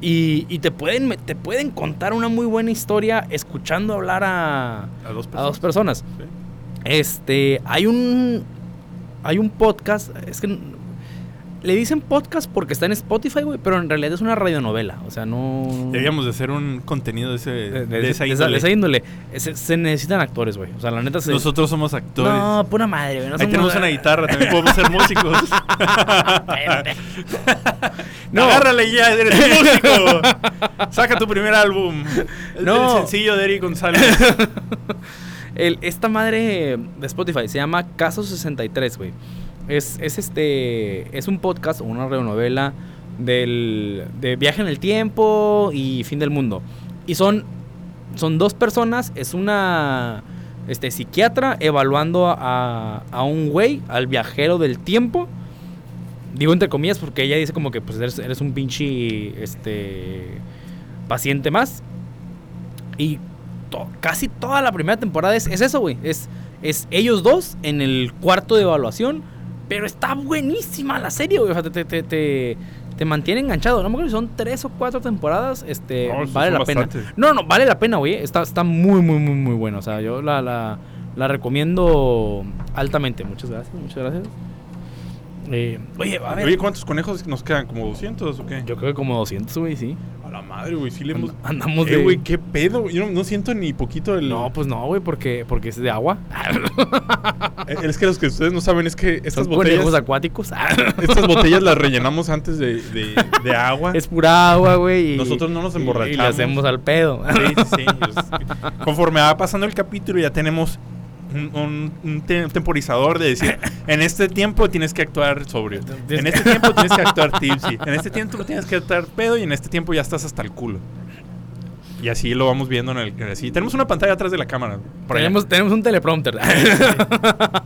Y, y te, pueden, te pueden contar una muy buena historia escuchando hablar a, A dos a dos personas. Sí. Este, hay un hay un podcast, es que le dicen podcast porque está en Spotify, güey, pero en realidad es una radionovela, o sea, no Deberíamos de hacer un contenido de, ese, de, de, esa de esa- índole. de esa índole. Se, se necesitan actores, güey. O sea, la neta se Nosotros somos actores. No, pura madre, güey. no Ahí somos- tenemos una guitarra, también podemos ser músicos. No. Agárrale ya, eres músico. Saca tu primer álbum. No. el sencillo de Eric González. El- esta madre de Spotify se llama Caso 63, güey. Es, es este. Es un podcast o una radionovela del, de viaje en el tiempo y fin del mundo. Y son. Son dos personas. Es una. Este, psiquiatra evaluando a, a un güey, al viajero del tiempo. Digo entre comillas porque ella dice como que pues eres, eres un pinche este paciente más. Y to- casi toda la primera temporada es, es eso, güey. Es, es ellos dos en el cuarto de evaluación. Pero está buenísima la serie, güey. O sea, te, te, te, te- te mantiene enganchado. No me acuerdo si son tres o cuatro temporadas. Este, No, vale la pena. No, no, vale la pena, güey. Está, está muy, muy, muy, muy bueno. O sea, yo la, la, la recomiendo altamente. Muchas gracias, muchas gracias. Eh, oye, a ver. Oye, ¿cuántos conejos nos quedan? ¿Como 200 o qué? yo creo que como 200, güey, sí. A la madre, güey. Sí le hemos... And- andamos Eh, de... güey, qué pedo. Yo no, no siento ni poquito el... No, pues no, güey, porque, porque es de agua. Eh, Es que los que ustedes no saben es que estas Estos botellas... conejos acuáticos. Estas botellas las rellenamos antes de, de, de agua. es pura agua, güey. y- Nosotros no nos y- Y, emborrachamos. le hacemos al pedo. Sí, sí, sí. Conforme va pasando el capítulo ya tenemos un, un- un te- temporizador de decir, en este tiempo tienes que actuar sobrio. En este tiempo tienes que actuar tipsy. En este tiempo tienes que actuar pedo y en este tiempo ya estás hasta el culo. Y así lo vamos viendo en el... Así. Tenemos una pantalla atrás de la cámara. tenemos, tenemos un teleprompter.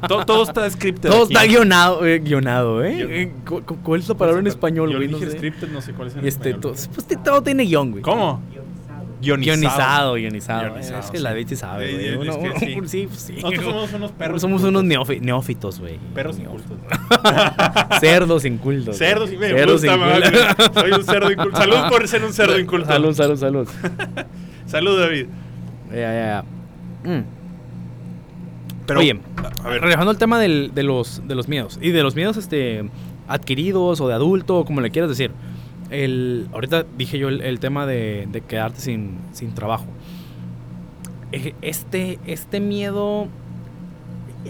todo, todo está scripted. Todo aquí. está guionado, eh, guionado, ¿eh? Eh, cu- cu- ¿Cuál es la palabra en español, yo güey? No dije sé. scripted, no sé cuál es en Este, español. todo, pues, todo tiene guion, güey. ¿Cómo? Guionizado, guionizado. Guionizado, es que sí. la sí sabe, güey. es Uno- que uno- sí. sí, pues sí. Nosotros somos unos perros. Somos incultos. unos neófitos, güey. Perros incultos. Cerdos incultos. Cerdos Cerdos gusta, incultos. Soy un cerdo inculto. Salud por ser un cerdo inculto. Salud, salud, salud. Salud, David. Ya, ya, ya. Mm. Pero, Oye, a ver, Relajando el tema del- de, los, de los miedos. Y de los miedos este, adquiridos o de adulto, como le quieras decir. El, ahorita dije yo el, el tema de, de quedarte sin, sin trabajo. Este, este miedo,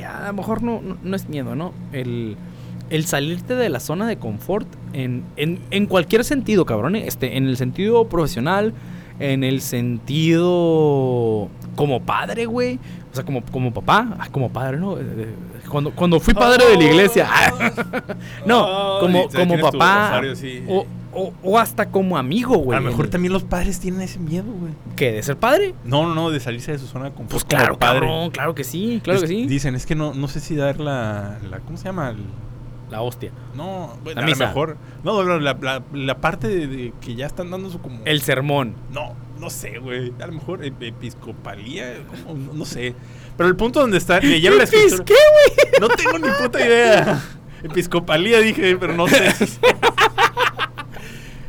a lo mejor no, no, no es miedo, ¿no? El, el salirte de la zona de confort en, en, en cualquier sentido, cabrón. eh, Este, en el sentido profesional, en el sentido como padre, güey. O sea, como, como papá, ah, como padre, ¿no? Eh, eh, Cuando, cuando fui padre de la iglesia. no, Ay, como, como papá. rosario, sí. O, o, o hasta como amigo, güey. a lo mejor también los padres tienen ese miedo, güey. ¿Qué? ¿De ser padre? No, no, no, de salirse de su zona de confort. Pues como claro, padre. cabrón, claro que sí, claro que sí. Dicen, es que no, no sé si dar la, la ¿cómo se llama? La hostia. no, bueno, La a lo misa. mejor. No, no, la, la, la parte de, de que ya están dando su como... El sermón. No, no sé, güey. A lo mejor ep- episcopalía, ¿cómo? no, no sé. Pero el punto donde está... Leyeron la escritura... ¿Qué, güey? No tengo ni puta idea. Episcopalía dije, pero no sé.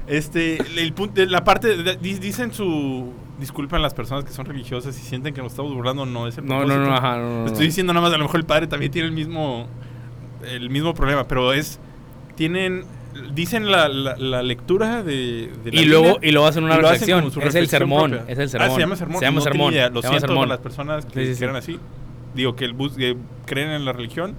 Este, el punto, la parte, de- dicen su, disculpen las personas que son religiosas y sienten que nos estamos burlando, no es el No, no, no, ajá, no, no, Estoy diciendo nada más, a lo mejor el padre también tiene el mismo, el mismo problema, pero es, tienen, dicen la, la, la lectura de, de la Y luego, y luego hacen una hacen reflexión. Es el sermón. propia. Es el Ah, sermón. se llama sermón. Se llama no tenía sermón. idea. Lo se llama siento sermón. por las personas que Sí, sí, sí. eran así. Digo, que, el bus, que creen en la religión.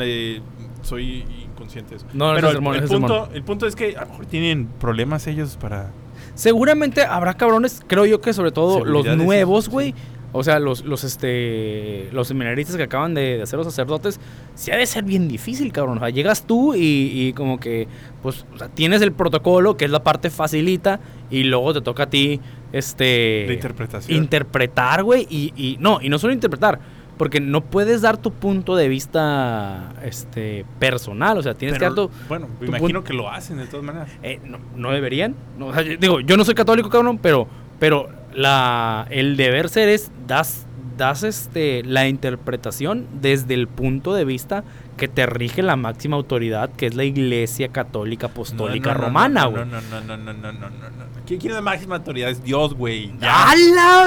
eh, soy eso. No, es Pero el el, es punto, el punto es que a lo mejor tienen problemas ellos para... Seguramente habrá cabrones, creo yo que sobre todo los nuevos, sí. güey. O sea, los, los, este, los seminaristas que acaban de, de ser los sacerdotes, sí ha de ser bien difícil, cabrón. O sea, llegas tú y, y como que, pues, o sea, tienes el protocolo, que es la parte facilita, y luego te toca a ti, este... De interpretación. interpretar, güey, y, y no, y no solo interpretar, porque no puedes dar tu punto de vista este personal, o sea, tienes Pero, que dar tu bueno, me tu imagino que lo hacen de todas maneras. eh, no, no deberían. No, o sea, yo- digo, yo no soy católico, cabrón, pero pero la el deber ser es das das este la interpretación desde el punto de vista que te rige la máxima autoridad, que es la Iglesia Católica Apostólica No, no, Romana, güey. No, no, no, no, no, no, no, no. ¿Quién quiere la máxima autoridad? Es Dios, güey. ¡A la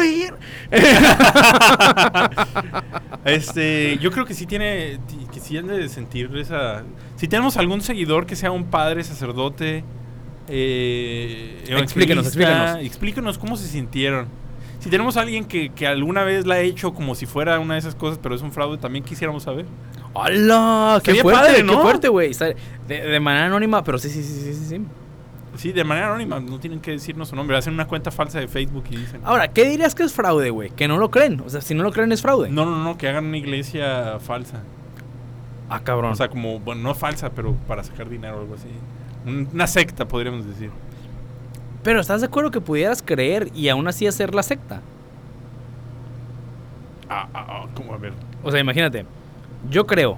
Este, yo creo que sí tiene, ti- que sí han de sentir esa... Si tenemos algún seguidor que sea un padre, sacerdote, eh, Explíquenos, explíquenos. explíquenos cómo se sintieron. Si tenemos a alguien que, que alguna vez la ha hecho como si fuera una de esas cosas, pero es un fraude, también quisiéramos saber. ¡Hala! ¡Qué Sería fuerte! padre, ¡Qué ¿no? fuerte, güey! De, de manera anónima, pero sí, sí, sí, sí, sí, sí. Sí, de manera anónima, no tienen que decirnos su nombre, hacen una cuenta falsa de Facebook y dicen... Ahora, ¿qué dirías que es fraude, güey? Que no lo creen. O sea, si no lo creen es fraude. No, no, no, que hagan una iglesia falsa. Ah, cabrón. O sea, como, bueno, no falsa, pero para sacar dinero o algo así. Un- Una secta, podríamos decir. Pero ¿estás de acuerdo que pudieras creer y aún así hacer la secta? Ah, ah, ah, ¿cómo? A ver. O sea, imagínate. Yo creo.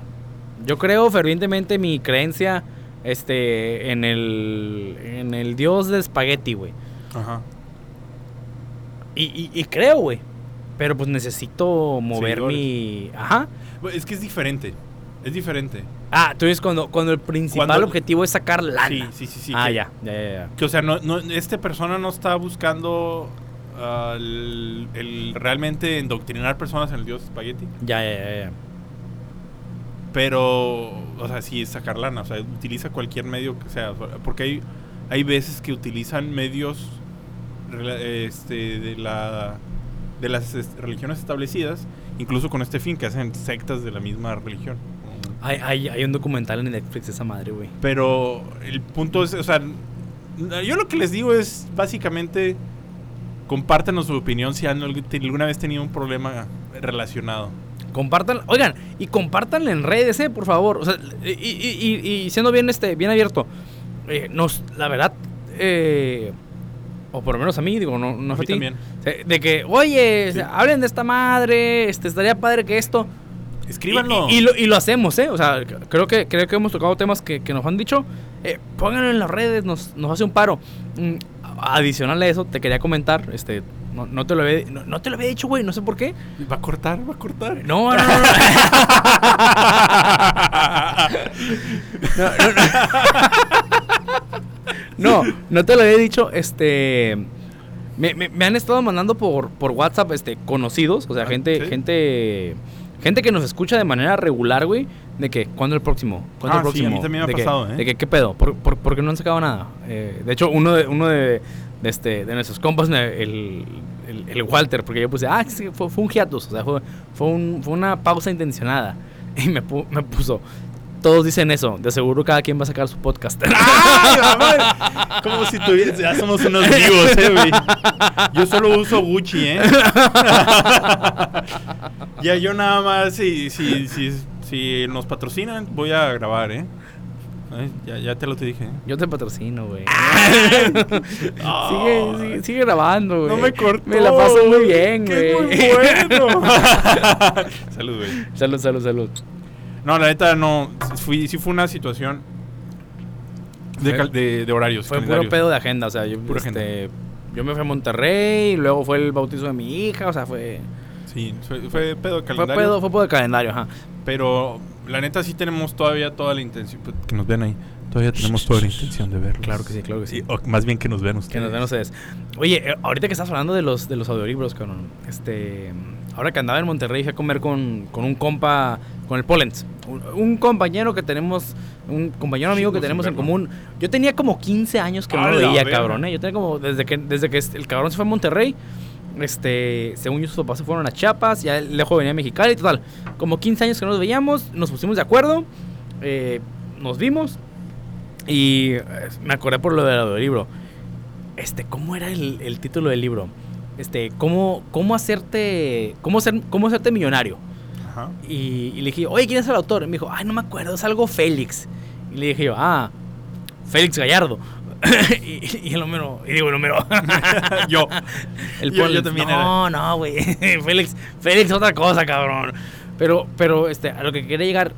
Yo creo fervientemente mi creencia este en el en el dios de espagueti, güey. Ajá. Y, y- y creo, güey. Pero pues necesito mover Seguidores. mi ajá. Es que es diferente. Es diferente. Ah, tú dices cuando cuando el principal Cuando- objetivo es sacar lana. Sí, sí, sí, sí. ah, que, ya, ya, ya. Que, o sea, no, no, esta persona no está buscando el, el realmente endoctrinar personas en el dios espagueti. Ya, ya, ya, ya. Pero, o sea, sí es sacar lana. O sea, utiliza cualquier medio que sea. Porque hay, hay veces que utilizan medios este, de, la, de las est- religiones establecidas, incluso con este fin, que hacen sectas de la misma religión. Hay, hay, hay un documental en Netflix de esa madre, güey. Pero el punto es, o sea, yo lo que les digo es básicamente compártanos su opinión si han alguna vez tenido un problema relacionado. Compartan, oigan, y compártanle en redes, eh, por favor. O sea, y, y- y- y siendo bien, este, bien abierto, eh, nos, la verdad, eh, o por lo menos a mí, digo, no, no A a mí ti, también. eh, de que, oye, Sí. hablen de esta madre, este, estaría padre que esto. Escríbanlo. Y, y- y lo, y lo hacemos, ¿eh? O sea, creo que, creo que hemos tocado temas que, que nos han dicho. Eh, pónganlo en las redes, nos, nos hace un paro. Mm, adicional a eso, te quería comentar, este, no, no te lo había, no, no te lo había dicho, güey, no sé por qué. Va a cortar, va a cortar. No, no, no. no. No, no, no. No, no te lo había dicho. Este. Me, me- me han estado mandando por, por WhatsApp este, conocidos. O sea, Ah, gente, ¿sí? gente. Gente que nos escucha de manera regular, güey. De que, ¿cuándo el próximo? ¿Cuándo Ah, el sí, próximo? a mí también me ha de que- pasado, ¿eh? De que, ¿qué pedo? ¿Por, por, por qué no han sacado nada? Eh, de hecho, uno de, uno de, de este, de nuestros compas, el, el, el Walter, porque yo puse, ah, sí, fue, fue un hiatus. O sea, fue, fue, un- fue una pausa intencionada. Y me, pu- me puso, todos dicen eso. De seguro cada quien va a sacar su podcast. ¡Ay! Como si tuviera, ya somos unos vivos, eh, güey. Yo solo uso Gucci, eh. ya yo nada más, si, si, si, si nos patrocinan, voy a grabar, eh. Ya, ya te lo te dije. Yo te patrocino, güey. Ah. sigue, sigue, sigue grabando, güey. No me cortó. Me la paso muy bien, güey. es muy bueno. Salud, güey. salud, salud, salud. No, la neta no. Fui, sí fue una situación de, Fue- cal- de, de horarios. Fue puro pedo de agenda, o sea, yo, Pura este, yo me fui a Monterrey, luego fue el bautizo de mi hija, o sea, fue, Sí, fue, fue pedo de fue calendario. pedo, fue pedo de calendario, ajá. Pero la neta sí tenemos todavía toda la intención. pues, Que nos ven ahí. Todavía tenemos toda la intención de verlos. Claro que sí, claro que sí. o más bien que nos ven ustedes. Que nos den ustedes. Oye, eh, ahorita que estás hablando de los, de los audiolibros, cabrón, este, ahora que andaba en Monterrey fui a comer con, con un compa, con el Pollens, un, un compañero que tenemos, un compañero amigo que tenemos en común. Yo tenía como 15 años que no ¡A lo veía, cabrón, ¿eh? Yo tenía como, desde que, desde que el cabrón se fue a Monterrey, este, según yo sus papás se fueron a Chiapas, ya lejos venía a Mexicali, total, como 15 años que no nos veíamos, nos pusimos de acuerdo, eh, nos vimos y eh, me acordé por lo del audiolibro. Este, ¿cómo era el, el título del libro? Este, ¿cómo, cómo hacerte, cómo ser, cómo hacerte millonario? Ajá. Y, y le dije, oye, ¿quién es el autor? Y me dijo, ay, no me acuerdo, es algo Félix. Y le dije yo, ah, Félix Gallardo. y, y el número, y digo el número. yo. El Yo- yo también no, no, güey. Félix, Félix otra cosa, cabrón. Pero, pero, este, a lo que quería llegar,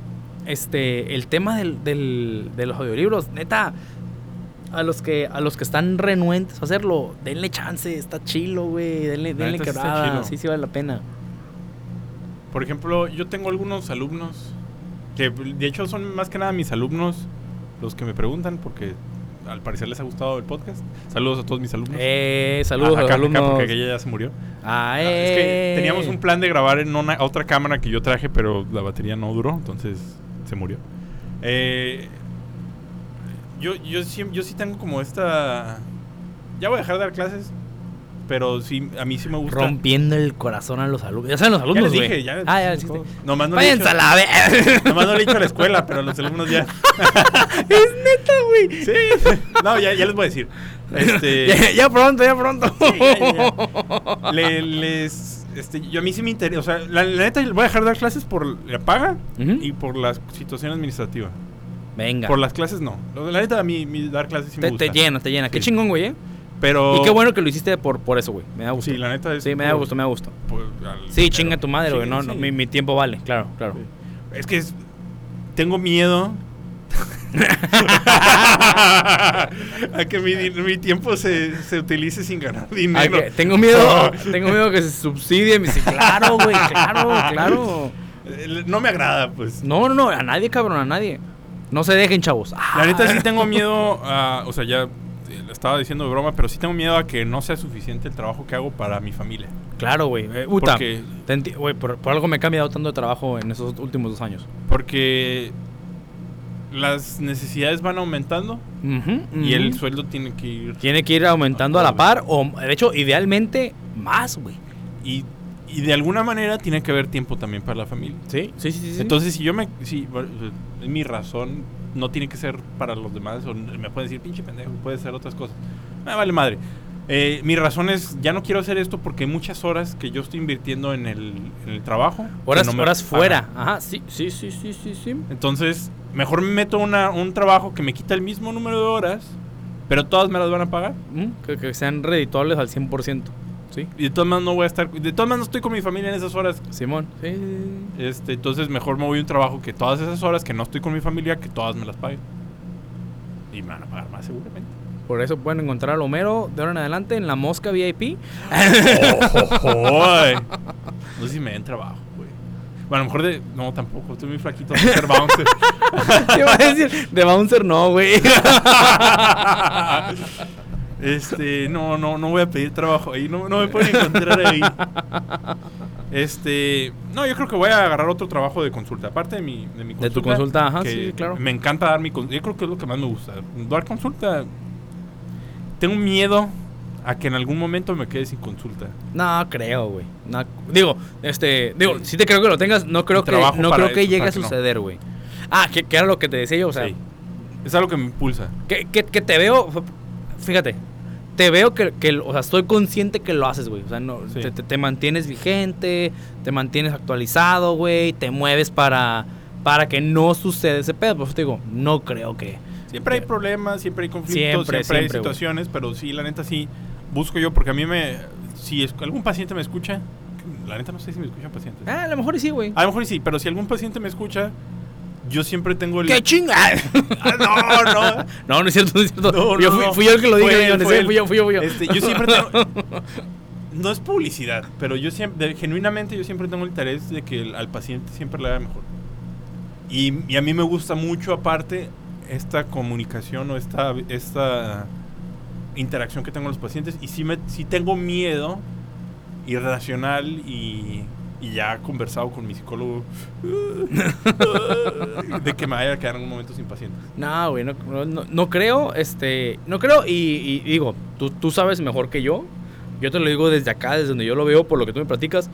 este, el tema del, del- de los audiolibros, neta, a los que, a los que están renuentes a hacerlo, denle chance, está chilo, güey. Denle, denle quebrada, sí, sí vale la pena. Por ejemplo, yo tengo algunos alumnos que de hecho son más que nada mis alumnos los que me preguntan porque al parecer les ha gustado el podcast. Saludos a todos mis alumnos. Eh, saludos Ah, a los acá, acá, alumnos. porque ella ya se murió. Ah, Ah, es que eh. teníamos un plan de grabar en una otra cámara que yo traje, pero la batería no duró, entonces se murió. Eh, yo, yo, sí, yo sí tengo como esta... Ya voy a dejar de dar clases, pero sí, a mí sí me gusta. Rompiendo el corazón a los alumnos. Ya saben los Ya alumnos, les güey. dije, ya. Ah, ya les dijiste. Nomás no le he Váyanse dicho- a la vez. Nomás no le he dicho a la escuela, pero los alumnos ya. es neta, güey. Sí. No, ya, ya les voy a decir. Este. Ya, ya pronto, ya pronto. Sí, ya, ya. Le- les. Este, yo a mí sí me interesa. O sea, la, la neta, voy a dejar de dar clases por la paga y por la situación administrativa. Venga. Por las clases no. La neta, a mí mi dar clases sí me te, gusta. te llena, te llena. Qué chingón, güey, eh. Pero. Y qué bueno que lo hiciste por, por eso, güey. Me da gusto. Sí, la neta es. Sí, me da gusto, me da gusto. por- al Sí, chinga tu madre, güey. No, no, mi, mi tiempo vale. Claro, claro. Sí. Es que es- tengo miedo a que mi, mi tiempo se, se utilice sin ganar dinero. que tengo miedo, tengo miedo que se subsidie. Me dice, claro, güey, claro, claro. No me agrada, pues. No, no, no, a nadie, cabrón, a nadie. No se dejen, chavos. La neta Ah. sí tengo miedo a, o sea, ya estaba diciendo de broma, pero sí tengo miedo a que no sea suficiente el trabajo que hago para mi familia. Claro, güey. Eh, Uta, Porque, güey, por, por algo me he cambiado tanto de trabajo en esos últimos dos años. porque las necesidades van aumentando y el sueldo tiene que ir Tiene que ir aumentando a la par, o de hecho, idealmente, más, güey. y, y de alguna manera tiene que haber tiempo también para la familia. Sí, sí, sí. sí. Entonces, si yo me. Si, bueno, es mi razón, no tiene que ser para los demás. O me pueden decir, pinche pendejo, puede ser otras cosas. Me vale madre. Eh, mi razón es, ya no quiero hacer esto porque hay muchas horas que yo estoy invirtiendo en el, en el trabajo. horas no me horas pagan. fuera. Ajá, sí, sí, sí, sí, sí, sí. Entonces, mejor me meto una, un trabajo que me quita el mismo número de horas, pero todas me las van a pagar. Mm, que, que sean redituables al 100%. Sí, Y de todas maneras no voy a estar. De todas maneras no estoy con mi familia en esas horas. Simón. Sí, sí, sí. Este, entonces mejor me voy a un trabajo que todas esas horas que no estoy con mi familia, que todas me las paguen. Y me van a pagar más seguramente. Por eso pueden encontrar al Homero de ahora en adelante en la Mosca VIP. ¡Ojojoy! No sé si me den trabajo, güey. Bueno, a lo mejor de. No, tampoco. Estoy muy flaquito. para ser bouncer. Te iba a decir, de Bouncer no, güey. este, no, no, no voy a pedir trabajo ahí. No, no me pueden encontrar ahí. Este, no, yo creo que voy a agarrar otro trabajo de consulta. Aparte de mi, de mi De tu consulta, ajá, sí, claro. Me encanta dar mi consulta. Yo creo que es lo que más me gusta. Dar consulta. Tengo miedo a que en algún momento me quede sin consulta. No creo, güey. No, digo, este, digo, si te creo que lo tengas, no creo que no creo que eso, llegue a suceder, güey. Ah, que, que era lo que te decía yo, o sea, Sí. Es algo que me impulsa. que, que- que te veo, fíjate, te veo que, que, o sea, estoy consciente que lo haces, güey. O sea, no, Sí. te, te- mantienes vigente, te mantienes actualizado, güey, te mueves para, para que no suceda ese pedo. Pues te digo, no creo que... Siempre hay problemas, siempre hay conflictos, siempre, Siempre, hay siempre, güey. situaciones, pero sí, la neta sí busco yo, porque a mí me. Si es- algún paciente me escucha, la neta no sé si me escuchan pacientes. Ah, a lo mejor sí, güey. A lo mejor sí, pero si algún paciente me escucha, yo siempre tengo el. ¡Qué chinga! Ah, no, no. no, no es cierto, no es cierto. No, yo fui, fui yo el que lo dije, Fue fue fui yo, fui yo, fui yo. Este, yo siempre tengo. No es publicidad, pero yo siempre, de- genuinamente, yo siempre tengo el interés de que el- al paciente siempre le haga mejor. Y, y a mí me gusta mucho, aparte, esta comunicación o esta, esta interacción que tengo con los pacientes. Y sí, me, sí tengo miedo irracional y, y ya he conversado con mi psicólogo de que me vaya a quedar en un momento sin pacientes. No, güey, no, no- no- creo, este, no creo y, y digo, tú, tú sabes mejor que yo. Yo te lo digo desde acá, desde donde yo lo veo, por lo que tú me platicas.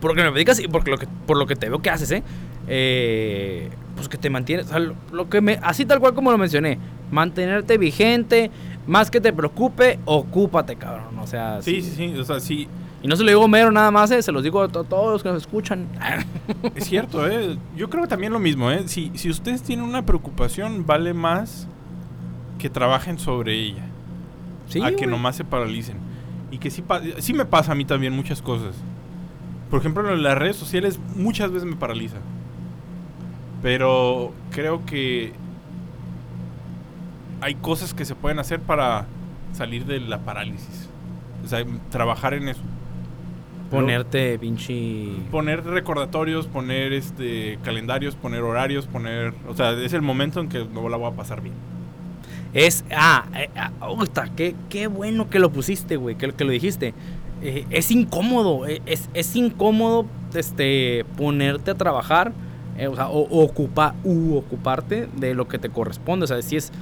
Por lo que me platicas y por lo que, por lo que te veo que haces, ¿eh? Eh, pues que te mantienes, o sea, lo, lo que me, así tal cual como lo mencioné, mantenerte vigente, más que te preocupe, ocúpate, cabrón, o sea, Sí, sí, sí. O sea, sí, Y no se lo digo a Mero nada más, ¿eh? se los digo a to- todos los que nos escuchan. Es cierto, ¿eh? Yo creo que también lo mismo, ¿eh? Si, si ustedes tienen una preocupación, vale más que trabajen sobre ella. sí, a que güey. nomás se paralicen. Y que sí, sí me pasa a mí también muchas cosas. Por ejemplo, en las redes sociales muchas veces me paraliza. Pero creo que hay cosas que se pueden hacer para salir de la parálisis. O sea, trabajar en eso. Ponerte pinche... Poner recordatorios, poner este calendarios, poner horarios, poner... O sea, es el momento en que no la voy a pasar bien. Es. Ah, eh, ah, puta, qué, qué bueno que lo pusiste, güey, que, que lo dijiste. Eh, es incómodo, eh, es, es incómodo este, ponerte a trabajar, o sea, o, o ocupa, u ocuparte de lo que te corresponde. O sea, si es.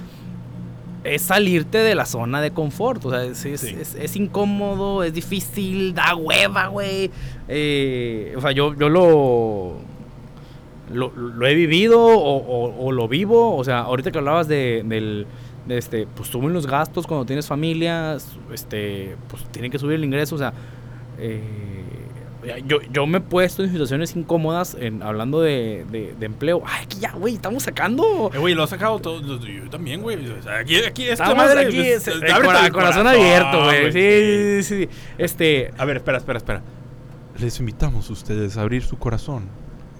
Es salirte de la zona de confort. O sea, es, es, Sí. es- es incómodo, es difícil, da hueva, güey. Eh, o sea, yo, yo lo, lo. lo he vivido o, o- o lo vivo. O sea, ahorita que hablabas de, del. de este, pues suben los gastos cuando tienes familias. Este, pues tienen que subir el ingreso. O sea, eh, yo, yo me he puesto en situaciones incómodas en, hablando de, de- de empleo. Ay, aquí ya, güey, estamos sacando. Eh, güey, lo ha sacado todo. Yo también, güey. Aquí, aquí esta Estamos madre, aquí, pues, es- el cora- el corazón, abierto, güey. güey, Sí, sí, sí. Este, A ver, espera, espera, espera. Les invitamos a ustedes a abrir su corazón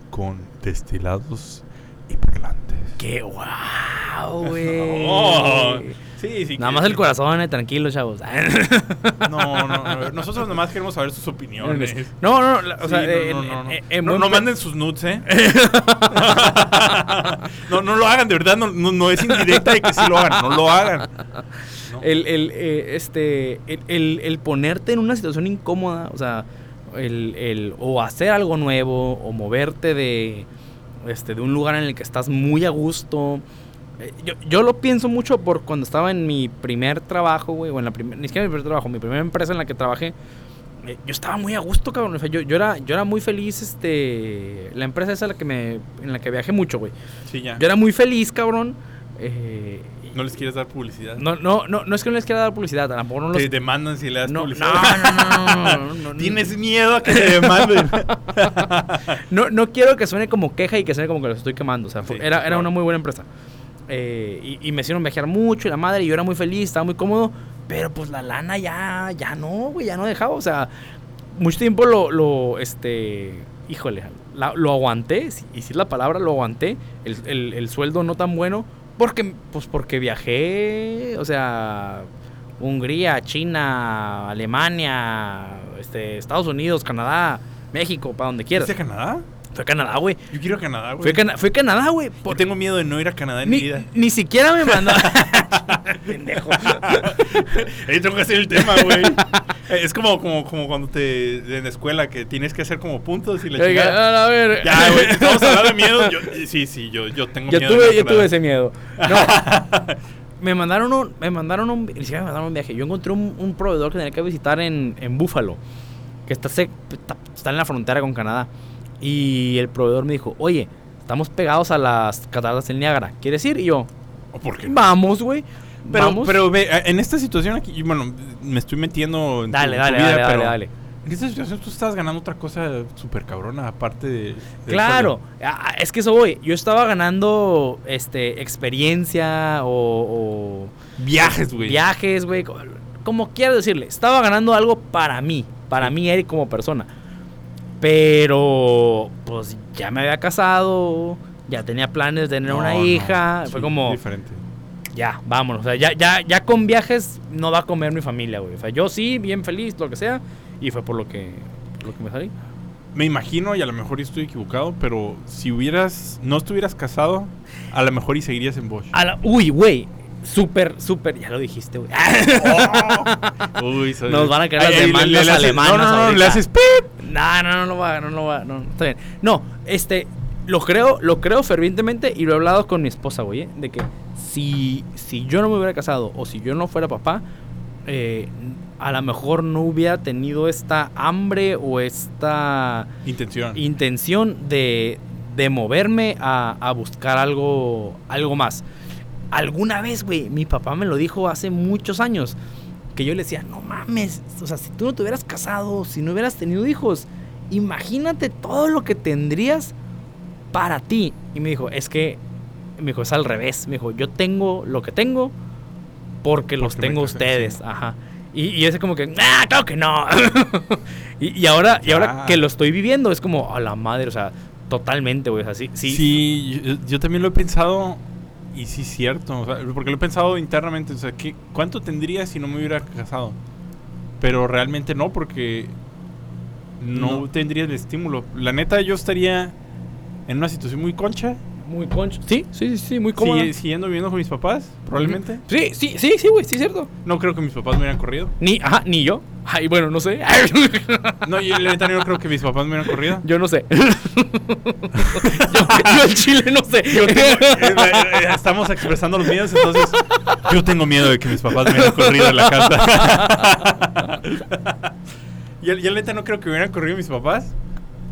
con destilados y parlantes. qué guau, güey. Oh, sí, sí. Nada más el corazón, eh, tranquilo, chavos. No, no, no, nosotros nomás queremos saber sus opiniones. No, no, o sea, no, manden sus nudes, ¿eh? no, no lo hagan, de verdad, no, no, no es indirecta de que sí lo hagan, no lo hagan. No. el, el, eh, este, el, el- el ponerte en una situación incómoda, o sea, el, el o hacer algo nuevo, o moverte de, este, de un lugar en el que estás muy a gusto. Eh, Yo, yo lo pienso mucho por cuando estaba en mi primer trabajo, güey, o en la primera, ni siquiera mi primer trabajo, mi primera empresa en la que trabajé. eh, Yo estaba muy a gusto, cabrón. O sea, yo, yo, era, yo era muy feliz, este... La empresa esa en la que, me, en la que viajé mucho, güey. Sí, ya. Yo era muy feliz, cabrón. eh, No les quieres dar publicidad. no, no, no, no es que no les quiera dar publicidad, tampoco no los... Te demandan si le das No, publicidad. no, no, no, no, Tienes miedo a que te demanden. no, no quiero que suene como queja y que suene como que los estoy quemando. O sea, fue- Sí, era, era claro. una muy buena empresa. Eh, y, me hicieron viajar mucho y la madre, y yo era muy feliz, estaba muy cómodo. Pero pues la lana ya, ya no, güey, ya no dejaba. O sea, mucho tiempo lo, lo este, híjole, lo aguanté, y si la palabra, lo aguanté. El, el- el sueldo no tan bueno, porque, pues porque viajé, o sea, Hungría, China, Alemania, este, Estados Unidos, Canadá, México, para donde quieras. ¿Fuiste a Canadá? Fue a Canadá, güey. Yo quiero a Canadá, güey. Fue, a Cana- fue a Canadá, güey. Yo por- tengo miedo de no ir a Canadá en mi Ni, vida. ni siquiera me mandó. Pendejo. Ahí tengo que hacer el tema, güey. Eh, es como, como, como cuando te en la escuela que tienes que hacer como puntos y la Oiga, a ver. Ya, güey, estamos hablando de miedo. Yo, sí, sí, yo, yo tengo Yo miedo. tuve, yo tuve ese miedo. No. me mandaron un, me mandaron un, ni siquiera me mandaron un viaje. Yo encontré un, un proveedor que tenía que visitar en, en Búfalo, que está, se- está, está en la frontera con Canadá. Y el proveedor me dijo, oye, estamos pegados a las cataratas del Niágara. ¿Quieres ir? Y yo, ¿O por qué? vamos, güey. Pero, vamos. pero ve, en esta situación aquí, bueno, me estoy metiendo en tu- dale, tu dale, vida, dale, dale, pero dale. En esta situación tú estás ganando otra cosa súper cabrona, aparte de... Claro, sueldo. ah, es que eso voy. Yo estaba ganando este experiencia o, o Viajes, güey. viajes, güey. co- Como quieras decirle. Estaba ganando algo para mí. Para mí, Eric, como persona. Pero, pues ya me había casado. Ya tenía planes de tener No, una no, hija. sí, Fue como, Diferente. ya, vámonos. O sea, ya, ya, ya con viajes no va a comer mi familia, güey. O sea, yo sí, bien feliz, lo que sea. Y fue por lo que, por lo que me salí. Me imagino, y a lo mejor estoy equivocado, pero si hubieras... No estuvieras casado, a lo mejor y seguirías en Bosch. A la- uy, güey. Súper, súper. Ya lo dijiste, güey. Uy, soy- Nos van a caer las Ay, ay, demandas le- le haces- No, no, no, ahorita. le haces pip. No, no, no lo va, no lo va, no, está bien. No, este, lo creo, lo creo fervientemente y lo he hablado con mi esposa, güey, ¿eh? de que si, si yo no me hubiera casado o si yo no fuera papá, eh, a lo mejor no hubiera tenido esta hambre o esta Intención. intención de, de moverme a, a buscar algo, algo más. Alguna vez, güey, mi papá me lo dijo hace muchos años. Que yo le decía, no mames, o sea, si tú no te hubieras casado, si no hubieras tenido hijos, imagínate todo lo que tendrías para ti. Y me dijo, es que, me dijo, es al revés. Me dijo, yo tengo lo que tengo porque, los Porque tengo ustedes. sí. Ajá. Y, y ese como que, ah, claro que no. y, y ahora, y ahora Ya. que lo estoy viviendo, es como, a la madre, o sea, totalmente, güey. O sea, sí, sí. Sí, yo, yo también lo he pensado y sí es cierto, o sea, porque lo he pensado internamente, o sea, ¿qué, ¿cuánto tendría si no me hubiera casado? Pero realmente no, porque no, No. tendría el estímulo. La neta, yo estaría en una situación muy concha, Muy concho. Sí, sí, sí, sí, muy cómodo. siguiendo viviendo con mis papás, probablemente. Sí, sí, sí, sí, güey, sí, cierto. No creo que mis papás me hubieran corrido. Ni, ajá, ni yo. Ay, bueno, no sé. No, yo la neta no creo que mis papás me hubieran corrido. yo no sé. yo, yo en Chile no sé. Yo tengo- eh, eh, estamos expresando los miedos, entonces yo tengo miedo de que mis papás me hubieran corrido de la casa. y el- y la neta no creo que me hubieran corrido mis papás.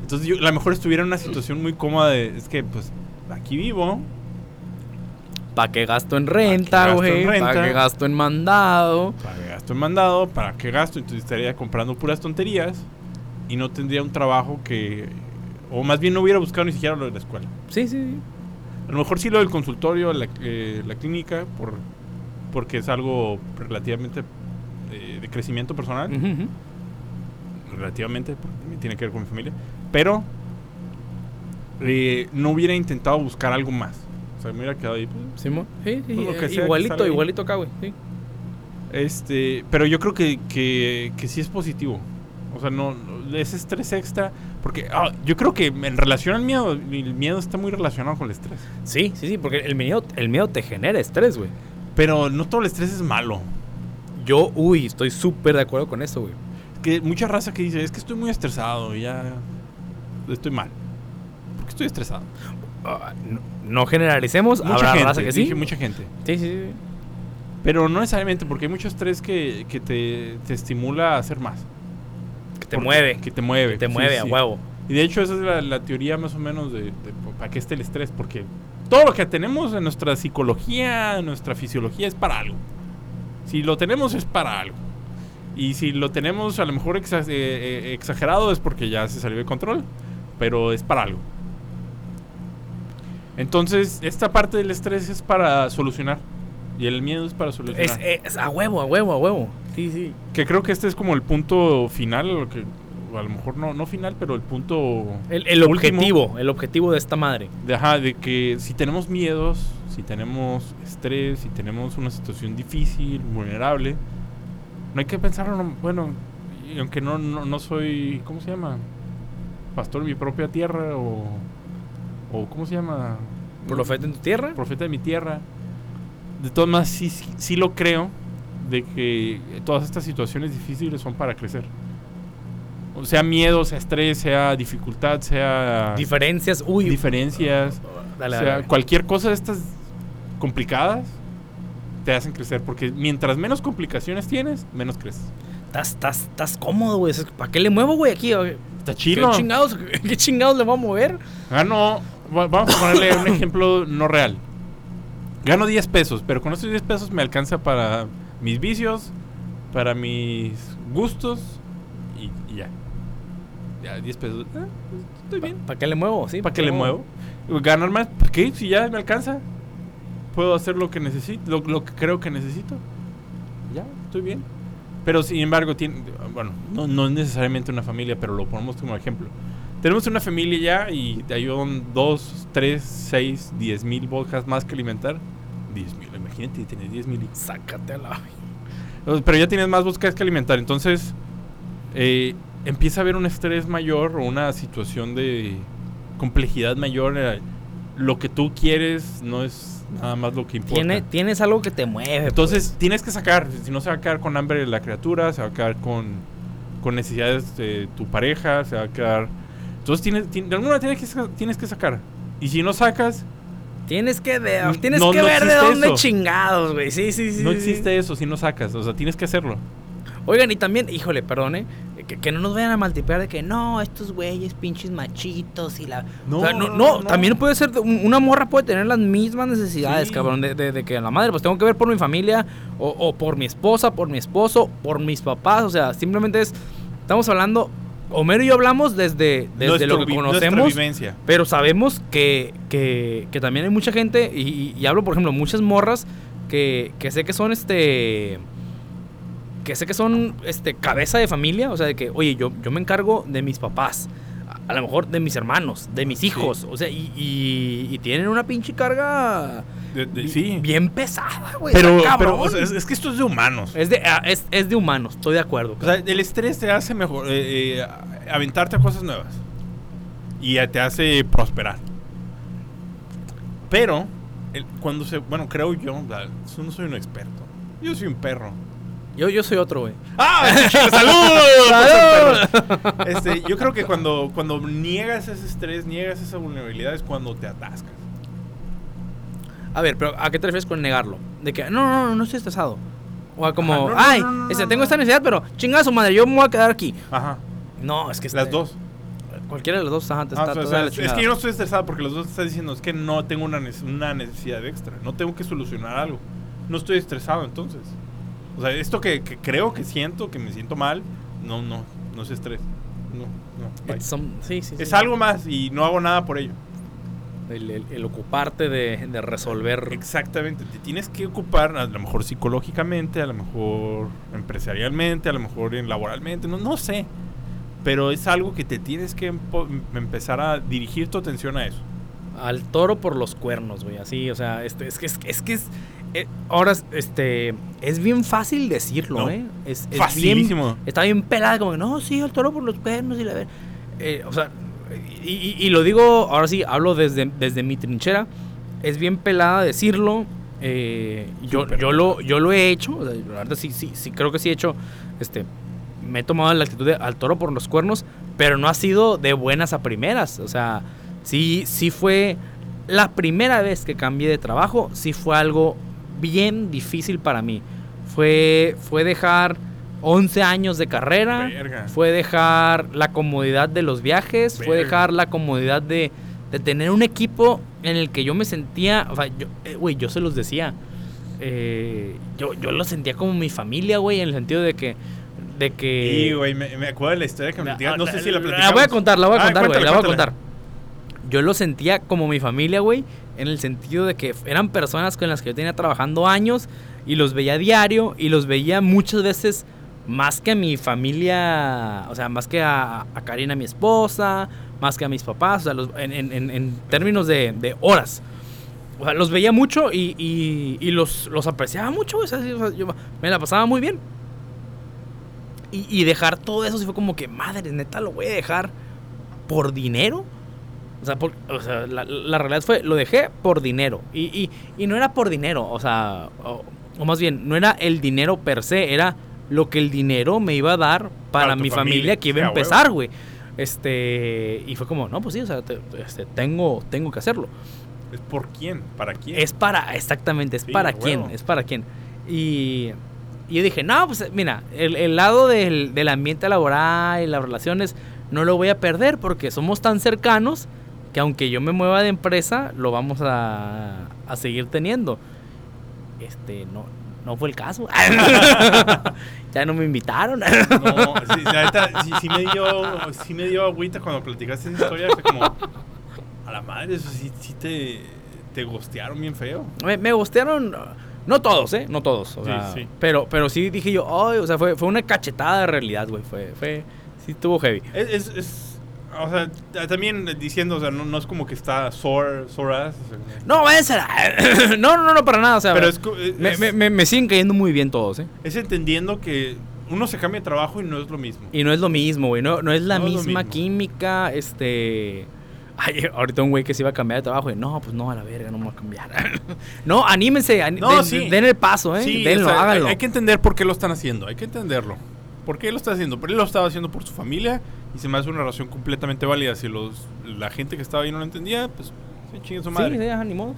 Entonces yo a lo mejor estuviera en una situación muy cómoda de, es que pues aquí vivo, ¿Para qué gasto en renta, güey? ¿Para qué gasto en mandado? para qué gasto en mandado, para qué gasto, entonces estaría comprando puras tonterías y no tendría un trabajo que, o más bien no hubiera buscado ni siquiera lo de la escuela. Sí, sí, sí. A lo mejor sí lo del consultorio, la, eh, la clínica, por, porque es algo relativamente eh, de crecimiento personal, relativamente, porque tiene que ver con mi familia, pero eh, no hubiera intentado buscar algo más. O sea, me hubiera quedado ahí. pues. Sí, sí, Pues lo que eh, sea igualito, igualito acá, güey. Sí. Este, pero yo creo que, que, que sí es positivo. O sea, no, no- ese estrés extra, porque ah, yo creo que en relación al miedo, el miedo está muy relacionado con el estrés. sí, sí, sí, porque el miedo, el miedo te genera estrés, güey. Pero no todo el estrés es malo. Yo, uy, estoy súper de acuerdo con eso, güey. que mucha raza que dice, es que estoy muy estresado y ya estoy mal. Estoy estresado. Ah, no, no generalicemos, Mucha habrá gente, raza que sí. dije mucha gente. Sí, sí, sí. Pero no necesariamente, porque hay mucho estrés que, que te, te estimula a hacer más. Que te Porque- mueve. Que te mueve. Que te sí, mueve a sí. huevo. Y de hecho esa es la, la teoría más o menos de, de para qué esté el estrés. Porque todo lo que tenemos en nuestra psicología, en nuestra fisiología es para algo. Si lo tenemos es para algo. Y si lo tenemos a lo mejor eh, eh, exagerado es porque ya se salió de control. Pero es para algo. Entonces, esta parte del estrés es para solucionar. Y el miedo es para solucionar. Es, es a huevo, a huevo, a huevo. Sí, sí. Que creo que este es como el punto final, o que, a lo mejor no, no final, pero el punto El, el último objetivo, el objetivo de esta madre. de, ajá, de que si tenemos miedos, si tenemos estrés, si tenemos una situación difícil, vulnerable, no hay que pensarlo, no- bueno, aunque no, no, no soy, ¿cómo se llama? Pastor de mi propia tierra o, o ¿cómo se llama? Profeta en tu tierra. profeta de mi tierra. De todas maneras, sí, sí, sí lo creo de que todas estas situaciones difíciles son para crecer. O sea miedo, sea estrés, sea dificultad, sea Diferencias. Uy. diferencias, dale, o sea, dale. cualquier cosa de estas complicadas te hacen crecer. Porque mientras menos complicaciones tienes, menos creces. Estás, estás, estás cómodo, güey. ¿Para qué le muevo, güey, aquí? Está ¿Qué chido. chingados, ¿Qué chingados le voy a mover? Ah, no. Va- vamos a ponerle un ejemplo no real. Gano 10 pesos, pero con esos 10 pesos me alcanza para mis vicios, para mis gustos y, y ya. Ya, 10 pesos. Ah, pues, estoy bien. ¿Para qué le muevo? Sí, ¿Para qué le muevo? Ganar más, ¿para qué? Si ya me alcanza. Puedo hacer lo que necesito, lo, lo que creo que necesito. Ya, estoy bien. Pero sin embargo, tiene, bueno, no, no es necesariamente una familia, pero lo ponemos como ejemplo. Tenemos una familia ya y ayudan 2, 3, 6, 10 mil bocas más que alimentar. 10 mil, imagínate, tienes 10 mil. Sácate a la... Pero ya tienes más bocas que alimentar. Entonces, eh, empieza a haber un estrés mayor o una situación de complejidad mayor. eh, lo que tú quieres no es nada más lo que importa. Tiene, tienes algo que te mueve. pues. Entonces tienes que sacar, si no se va a quedar con hambre la criatura, se va a quedar con, con necesidades de tu pareja, se va a quedar... Entonces tienes, ti- de alguna manera tienes que, tienes que sacar. Y si no sacas, Tienes que, No- tienes no- que no ver de dónde eso. chingados, güey. Sí, sí, sí. no sí, existe eso si no sacas. O sea, tienes que hacerlo. Oigan, y también, híjole, perdone, que, que no nos vayan a maltipear de que no, estos güeyes pinches machitos y la. No, o sea, no, no, también puede ser. un- Una morra puede tener las mismas necesidades, Sí. cabrón. De, de- de que la madre, pues tengo que ver por mi familia, o, o por mi esposa, por mi esposo, por mis papás. O sea, simplemente es. Estamos hablando. Homero y yo hablamos desde, desde Nuestro lo que conocemos. Pero sabemos que, que, que también hay mucha gente, y, y- hablo por ejemplo, muchas morras que, que sé que son este. Que sé que son este cabeza de familia. O sea, de que, oye, yo, yo me encargo de mis papás. A, a lo mejor de mis hermanos, de mis hijos. O sea, y, y- y tienen una pinche carga. De- de- bi- sí. Bien pesada, güey. Pero, pero cabrón. o sea, es, es que esto es de humanos. es, de, ah, es, es de humanos, estoy de acuerdo. O sea, el estrés te hace mejor, eh, eh, aventarte a cosas nuevas. Y te hace prosperar. Pero, el- cuando se, bueno, creo yo, yo no soy un experto. Yo soy un perro. Yo, yo soy otro, güey. ¡Ah! ¡Salud! Este, yo creo que cuando, cuando niegas ese estrés, niegas esa vulnerabilidad, es cuando te atascas. A ver, pero ¿a qué te refieres con negarlo? De que, no, no, no, no estoy estresado. O como, Ajá, no, no, ay, no, este, tengo esta necesidad, pero chingada su madre, yo me voy a quedar aquí. Ajá. No, es que Las este, dos. Cualquiera de las dos, ajá, te Ah, está o sea, toda la es, que yo no estoy estresado porque los dos te están diciendo es que no tengo una, una necesidad extra, no tengo que solucionar algo. No estoy estresado entonces. O sea, esto que, que creo que siento, que me siento mal, no, no, no es estrés. No, no. some- sí, sí, Es sí. algo más y no hago nada por ello. El, el- el ocuparte de, de resolver. Exactamente, te tienes que ocupar a lo mejor psicológicamente, a lo mejor empresarialmente, a lo mejor en laboralmente, no, no sé. Pero es algo que te tienes que empezar a dirigir tu atención a eso. Al toro por los cuernos, güey. Así, o sea, este, es que es, es que es. eh, ahora, este. Es bien fácil decirlo, No. ¿eh? Es, es bien- Facilísimo. está bien pelada, como que, no, sí, el toro por los cuernos y la ver. Eh, o sea, y, y- y lo digo, ahora sí, hablo desde, desde mi trinchera. Es bien pelada decirlo. eh, yo, yo, lo, yo lo he hecho. o sea, la verdad, sí, sí, sí, creo que sí he hecho. Este, me he tomado la actitud de al toro por los cuernos, pero no ha sido de buenas a primeras. O sea, sí, sí fue la primera vez que cambié de trabajo, sí fue algo bien difícil para mí. Fue, fue dejar 11 años de carrera, Verga. fue dejar la comodidad de los viajes, fue dejar la comodidad de, de tener un equipo en el que yo me sentía, o sea, yo, eh, güey, yo se los decía, eh, yo, yo lo sentía como mi familia, güey, en el sentido de que... De que Sí, güey, me, me acuerdo de la historia que me la- platicabas. No sé si la la platicamos. voy a contar, la voy a Ah, contar, güey, la voy a contar. Yo lo sentía como mi familia, güey, en el sentido de que eran personas con las que yo tenía trabajando años y los veía diario y los veía muchas veces más que a mi familia, o sea, más que a, a Karina, mi esposa, más que a mis papás, o sea, los- en, en- en- términos de, de horas. O sea, los veía mucho y, y- y los, los apreciaba mucho, o sea, yo me la pasaba muy bien. Y, y dejar todo eso, sí fue como que, madre, neta, lo voy a dejar por dinero. O sea, por- o sea, la, la realidad fue, lo dejé por dinero. Y, y- no era por dinero, o sea, o más bien, no era el dinero per se, era lo que el dinero me iba a dar para, mi familia, familia, que iba a empezar, güey. Este, y fue como, no, pues sí, o sea, te- este, tengo, tengo que hacerlo. ¿Es por quién? ¿Para quién? Es para, exactamente, es Sí, para quién, es para quién. Y, y yo dije, no, pues mira, el, el lado del, del ambiente laboral y las relaciones no lo voy a perder porque somos tan cercanos que aunque yo me mueva de empresa, lo vamos a, a seguir teniendo. Este, no, no fue el caso. ya no me invitaron. No, sí, neta, sí, sí me dio, sí me dio agüita cuando platicaste esa historia. Fue como, a la madre, eso sí, sí te, te gostearon bien feo. me, me gustearon, no todos, ¿eh? No todos. o Sí, sea, sí. Pero, pero sí dije yo, ay, o sea, fue, fue una cachetada de realidad, güey. Fue, fue, sí estuvo heavy. Es, es, es- o sea, también diciendo, o sea, no, no es como que está sore, sore ass, o sea, No, váyanse a la- no, no, no, para nada. O sea, Pero es, es, me, me- me- me siguen cayendo muy bien todos, ¿eh? es entendiendo que uno se cambia de trabajo y no es lo mismo. Y no es lo mismo, güey. No, no es la No misma química, este... Ay, ahorita un güey que se iba a cambiar de trabajo y no, pues no, a la verga, no me voy a cambiar. no, anímense, No, den, sí. den el paso, ¿eh? Sí, Denlo, o sea, hay- háganlo. Hay, que entender por qué lo están haciendo, hay que entenderlo. ¿Por qué lo está haciendo? Pero él lo estaba haciendo por su familia y se me hace una relación completamente válida. Si los, la gente que estaba ahí no lo entendía, pues se chingue su madre. Sí, ya, ni modo.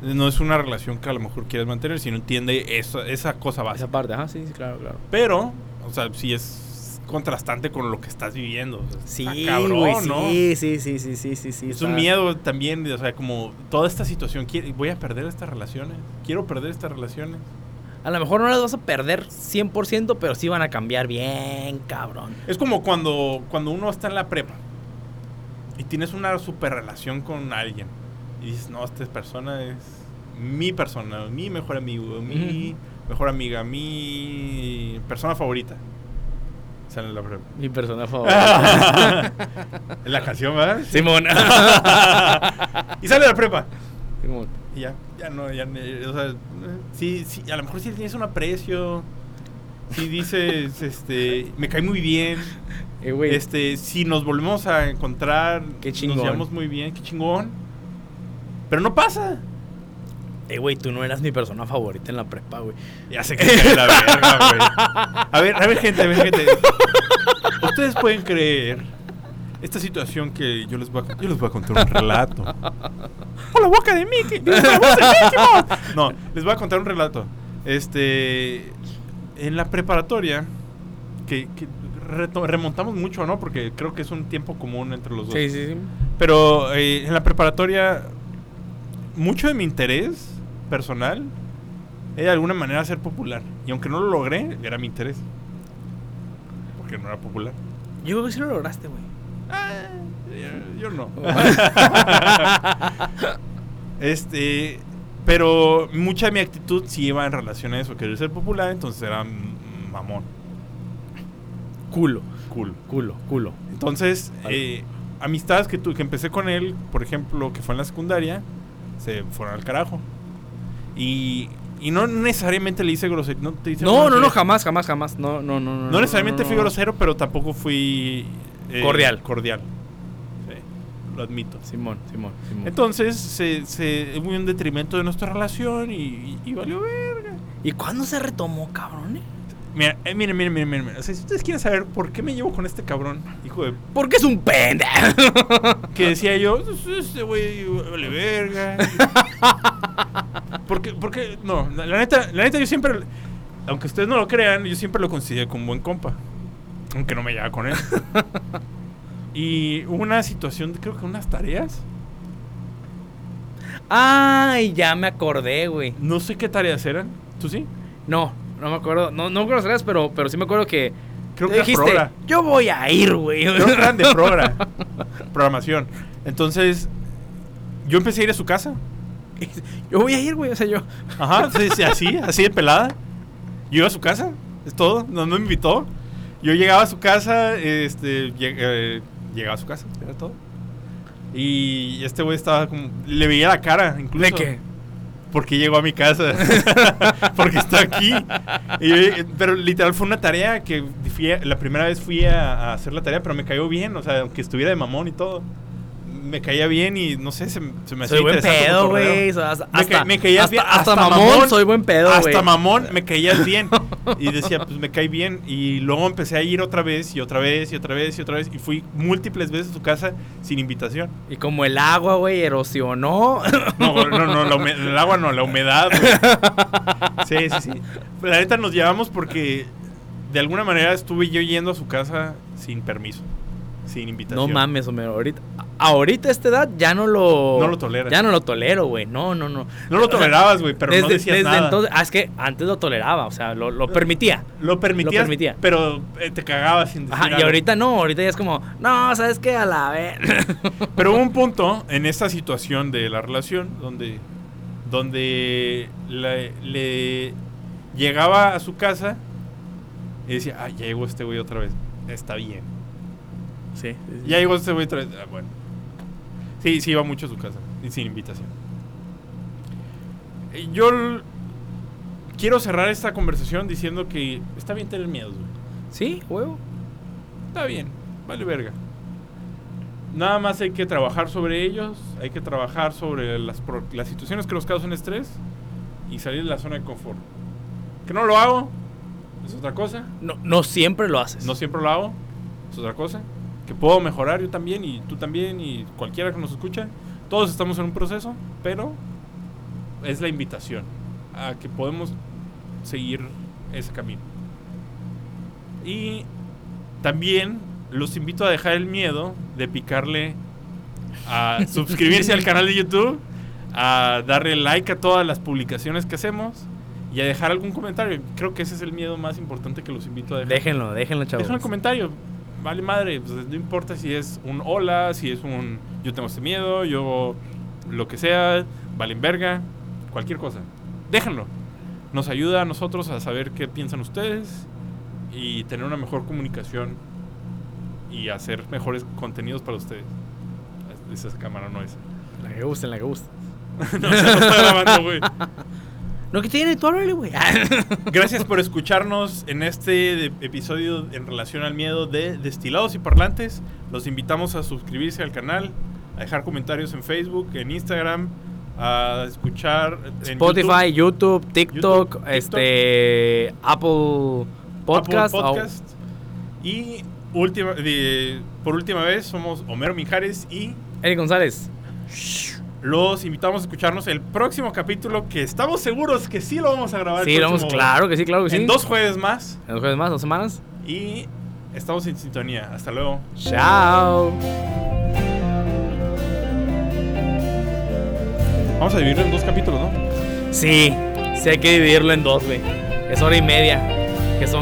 No es una relación que a lo mejor quieres mantener si no entiende eso, esa cosa básica. Esa parte, ajá, sí, sí, claro, claro. Pero, o sea, sí es contrastante con lo que estás viviendo. o sea, Sí, cabrón, güey, ¿no? sí, sí, sí, sí, sí, sí, sí. Es está- un miedo también, o sea, como toda esta situación, voy a perder estas relaciones, quiero perder estas relaciones. A lo mejor no las vas a perder 100%, pero sí van a cambiar bien, cabrón. Es como cuando, cuando uno está en la prepa y tienes una super relación con alguien y dices, no, esta persona es mi persona, mi mejor amigo, mi mejor amiga, mi persona favorita. Sale en la prepa. Mi persona favorita. en la canción, ¿verdad? Simón. y sale la prepa. Simón. Y ya, ya no, ya, o sea, sí, sí, a lo mejor sí tienes un aprecio, si dices, este, me cae muy bien, Eh, güey. este, si nos volvemos a encontrar, Qué chingón. nos llevamos muy bien, qué chingón, pero no pasa. Eh, güey, tú no eras mi persona favorita en la prepa, güey. Ya sé que cae la verga, güey. A ver, a ver, gente, a ver, gente. Ustedes pueden creer esta situación que yo les voy a, yo les voy a contar un relato. ¡Por la boca de Mickey! ¡Dios, la voz de Mickey! No, les voy a contar un relato. Este. En la preparatoria, que, remontamos mucho, ¿no? Porque creo que es un tiempo común entre los dos. Sí, sí, sí. Pero eh, en la preparatoria, mucho de mi interés personal era de alguna manera ser popular. Y aunque no lo logré, era mi interés. Porque no era popular. Yo creo que sí lo lograste, güey. Ah, yo, yo no. este. Pero mucha de mi actitud sí iba en relación a eso, querer ser popular, entonces era mamón, Culo, cool. culo, culo. Entonces, Vale. eh, amistades que, tu- que empecé con él, por ejemplo, que fue en la secundaria, se fueron al carajo. Y, y no necesariamente le hice grosero. No, te hice No, no, no, jamás, jamás, jamás. No, no, no. No, No necesariamente no, fui grosero, pero tampoco fui... eh, Cordial. Cordial. Lo admito. Simón, Simón, Simón. Entonces, se, se, hubo un detrimento de nuestra relación y, y- y valió verga. ¿Y cuándo se retomó, cabrón? eh? Mira, eh, miren, miren, miren, miren. O sea, si ustedes quieren saber por qué me llevo con este cabrón, hijo de Porque es un pendejo. que decía yo, "Pues, este güey vale verga. porque, porque, no, la, la neta, la neta yo siempre, aunque ustedes no lo crean, yo siempre lo consideré como buen compa. Aunque no me llevaba con él. y hubo una situación, creo que unas tareas. Ay, ya me acordé, güey. No sé qué tareas eran. ¿Tú sí? No, no me acuerdo. No, no me acuerdo las tareas, pero, pero sí me acuerdo que. Creo que dijiste, progra. yo voy a ir, güey. Creo que eran de progra. programación. Entonces, yo empecé a ir a su casa. Yo voy a ir, güey. O sea, yo. Ajá, sí, sí, así, así de pelada. Yo iba a su casa, es todo, no, no me invitó. Yo llegaba a su casa, este, eh, llegaba a su casa, era todo. Y este güey estaba como, le veía la cara, incluso. ¿De qué? Porque llegó a mi casa, porque está aquí. Y yo- pero literal fue una tarea que fui a- la primera vez fui a, a hacer la tarea, pero me cayó bien, o sea, aunque estuviera de mamón y todo. Me caía bien y no sé, se, se me hacía Soy buen interesante pedo, güey. Hasta, Me, ca- me caías hasta, bien. hasta mamón, soy buen pedo. Hasta mamón me caías bien. Y decía, pues me cae bien. Y luego empecé a ir otra vez y otra vez y otra vez y otra vez. Y fui múltiples veces a su casa sin invitación. Y como el agua, güey, erosionó. No, no, no, la el agua no, la humedad. güey. Sí, sí, sí. La neta nos llevamos porque de alguna manera estuve yo yendo a su casa sin permiso. Sin invitación. No mames, Homero. Ahorita, ahorita a esta edad ya no lo. No lo toleras. Ya no lo tolero, güey. No, no, no. No lo tolerabas, güey, pero no decías desde nada. entonces. Ah, es que antes lo toleraba, o sea, lo, lo permitía. Lo permitías, Lo permitía. pero eh, te cagabas sin decir Ajá, y ahorita no, ahorita ya es como, no, ¿sabes qué? A la vez. Pero hubo un punto en esta situación de la relación donde, donde le, le llegaba a su casa y decía, ah, llegó este güey otra vez. Está bien. Sí, sí, sí. Ya llegó este güey otra vez. Ah, bueno. Sí, sí, iba mucho a su casa y sin invitación. Eh, Yo quiero cerrar esta conversación diciendo que está bien tener miedos, güey. Sí, huevo. Está bien, vale verga. Nada más hay que trabajar sobre ellos, hay que trabajar sobre las, las situaciones que nos causan estrés y salir de la zona de confort. Que no lo hago, es otra cosa. No, no siempre lo haces. No siempre lo hago, es otra cosa. Que puedo mejorar yo también y tú también y cualquiera que nos escucha. Todos estamos en un proceso, pero es la invitación a que podemos seguir ese camino. Y también los invito a dejar el miedo de picarle a suscribirse al canal de YouTube, a darle like a todas las publicaciones que hacemos y a dejar algún comentario. Creo que ese es el miedo más importante que los invito a dejar. Déjenlo, déjenlo, chavos. Deja un comentario. Vale madre, pues, no importa si es un hola, si es un yo tengo este miedo, yo lo que sea, valen verga, cualquier cosa. Déjenlo. Nos ayuda a nosotros a saber qué piensan ustedes y tener una mejor comunicación y hacer mejores contenidos para ustedes. Esa es cámara, no esa. La que gusten, la que gusten. no, se no está grabando, güey. No, que tiene tú háblale, güey. Gracias por escucharnos en este episodio en relación al miedo de Destilados y Parlantes. Los invitamos a suscribirse al canal, a dejar comentarios en Facebook, en Instagram, a escuchar en Spotify, YouTube, TikTok, TikTok. este Apple Podcast. Apple Podcast. Y última, de- por última vez somos Homero Mijares y Eric González. Los invitamos a escucharnos el próximo capítulo que estamos seguros que sí lo vamos a grabar. el Sí, vamos, claro que sí, claro que sí. En dos jueves más. En dos jueves más, dos semanas. Y estamos en sintonía. Hasta luego. Chao. Vamos a dividirlo en dos capítulos, ¿no? Sí, sí hay que dividirlo en dos, güey. Es hora y media.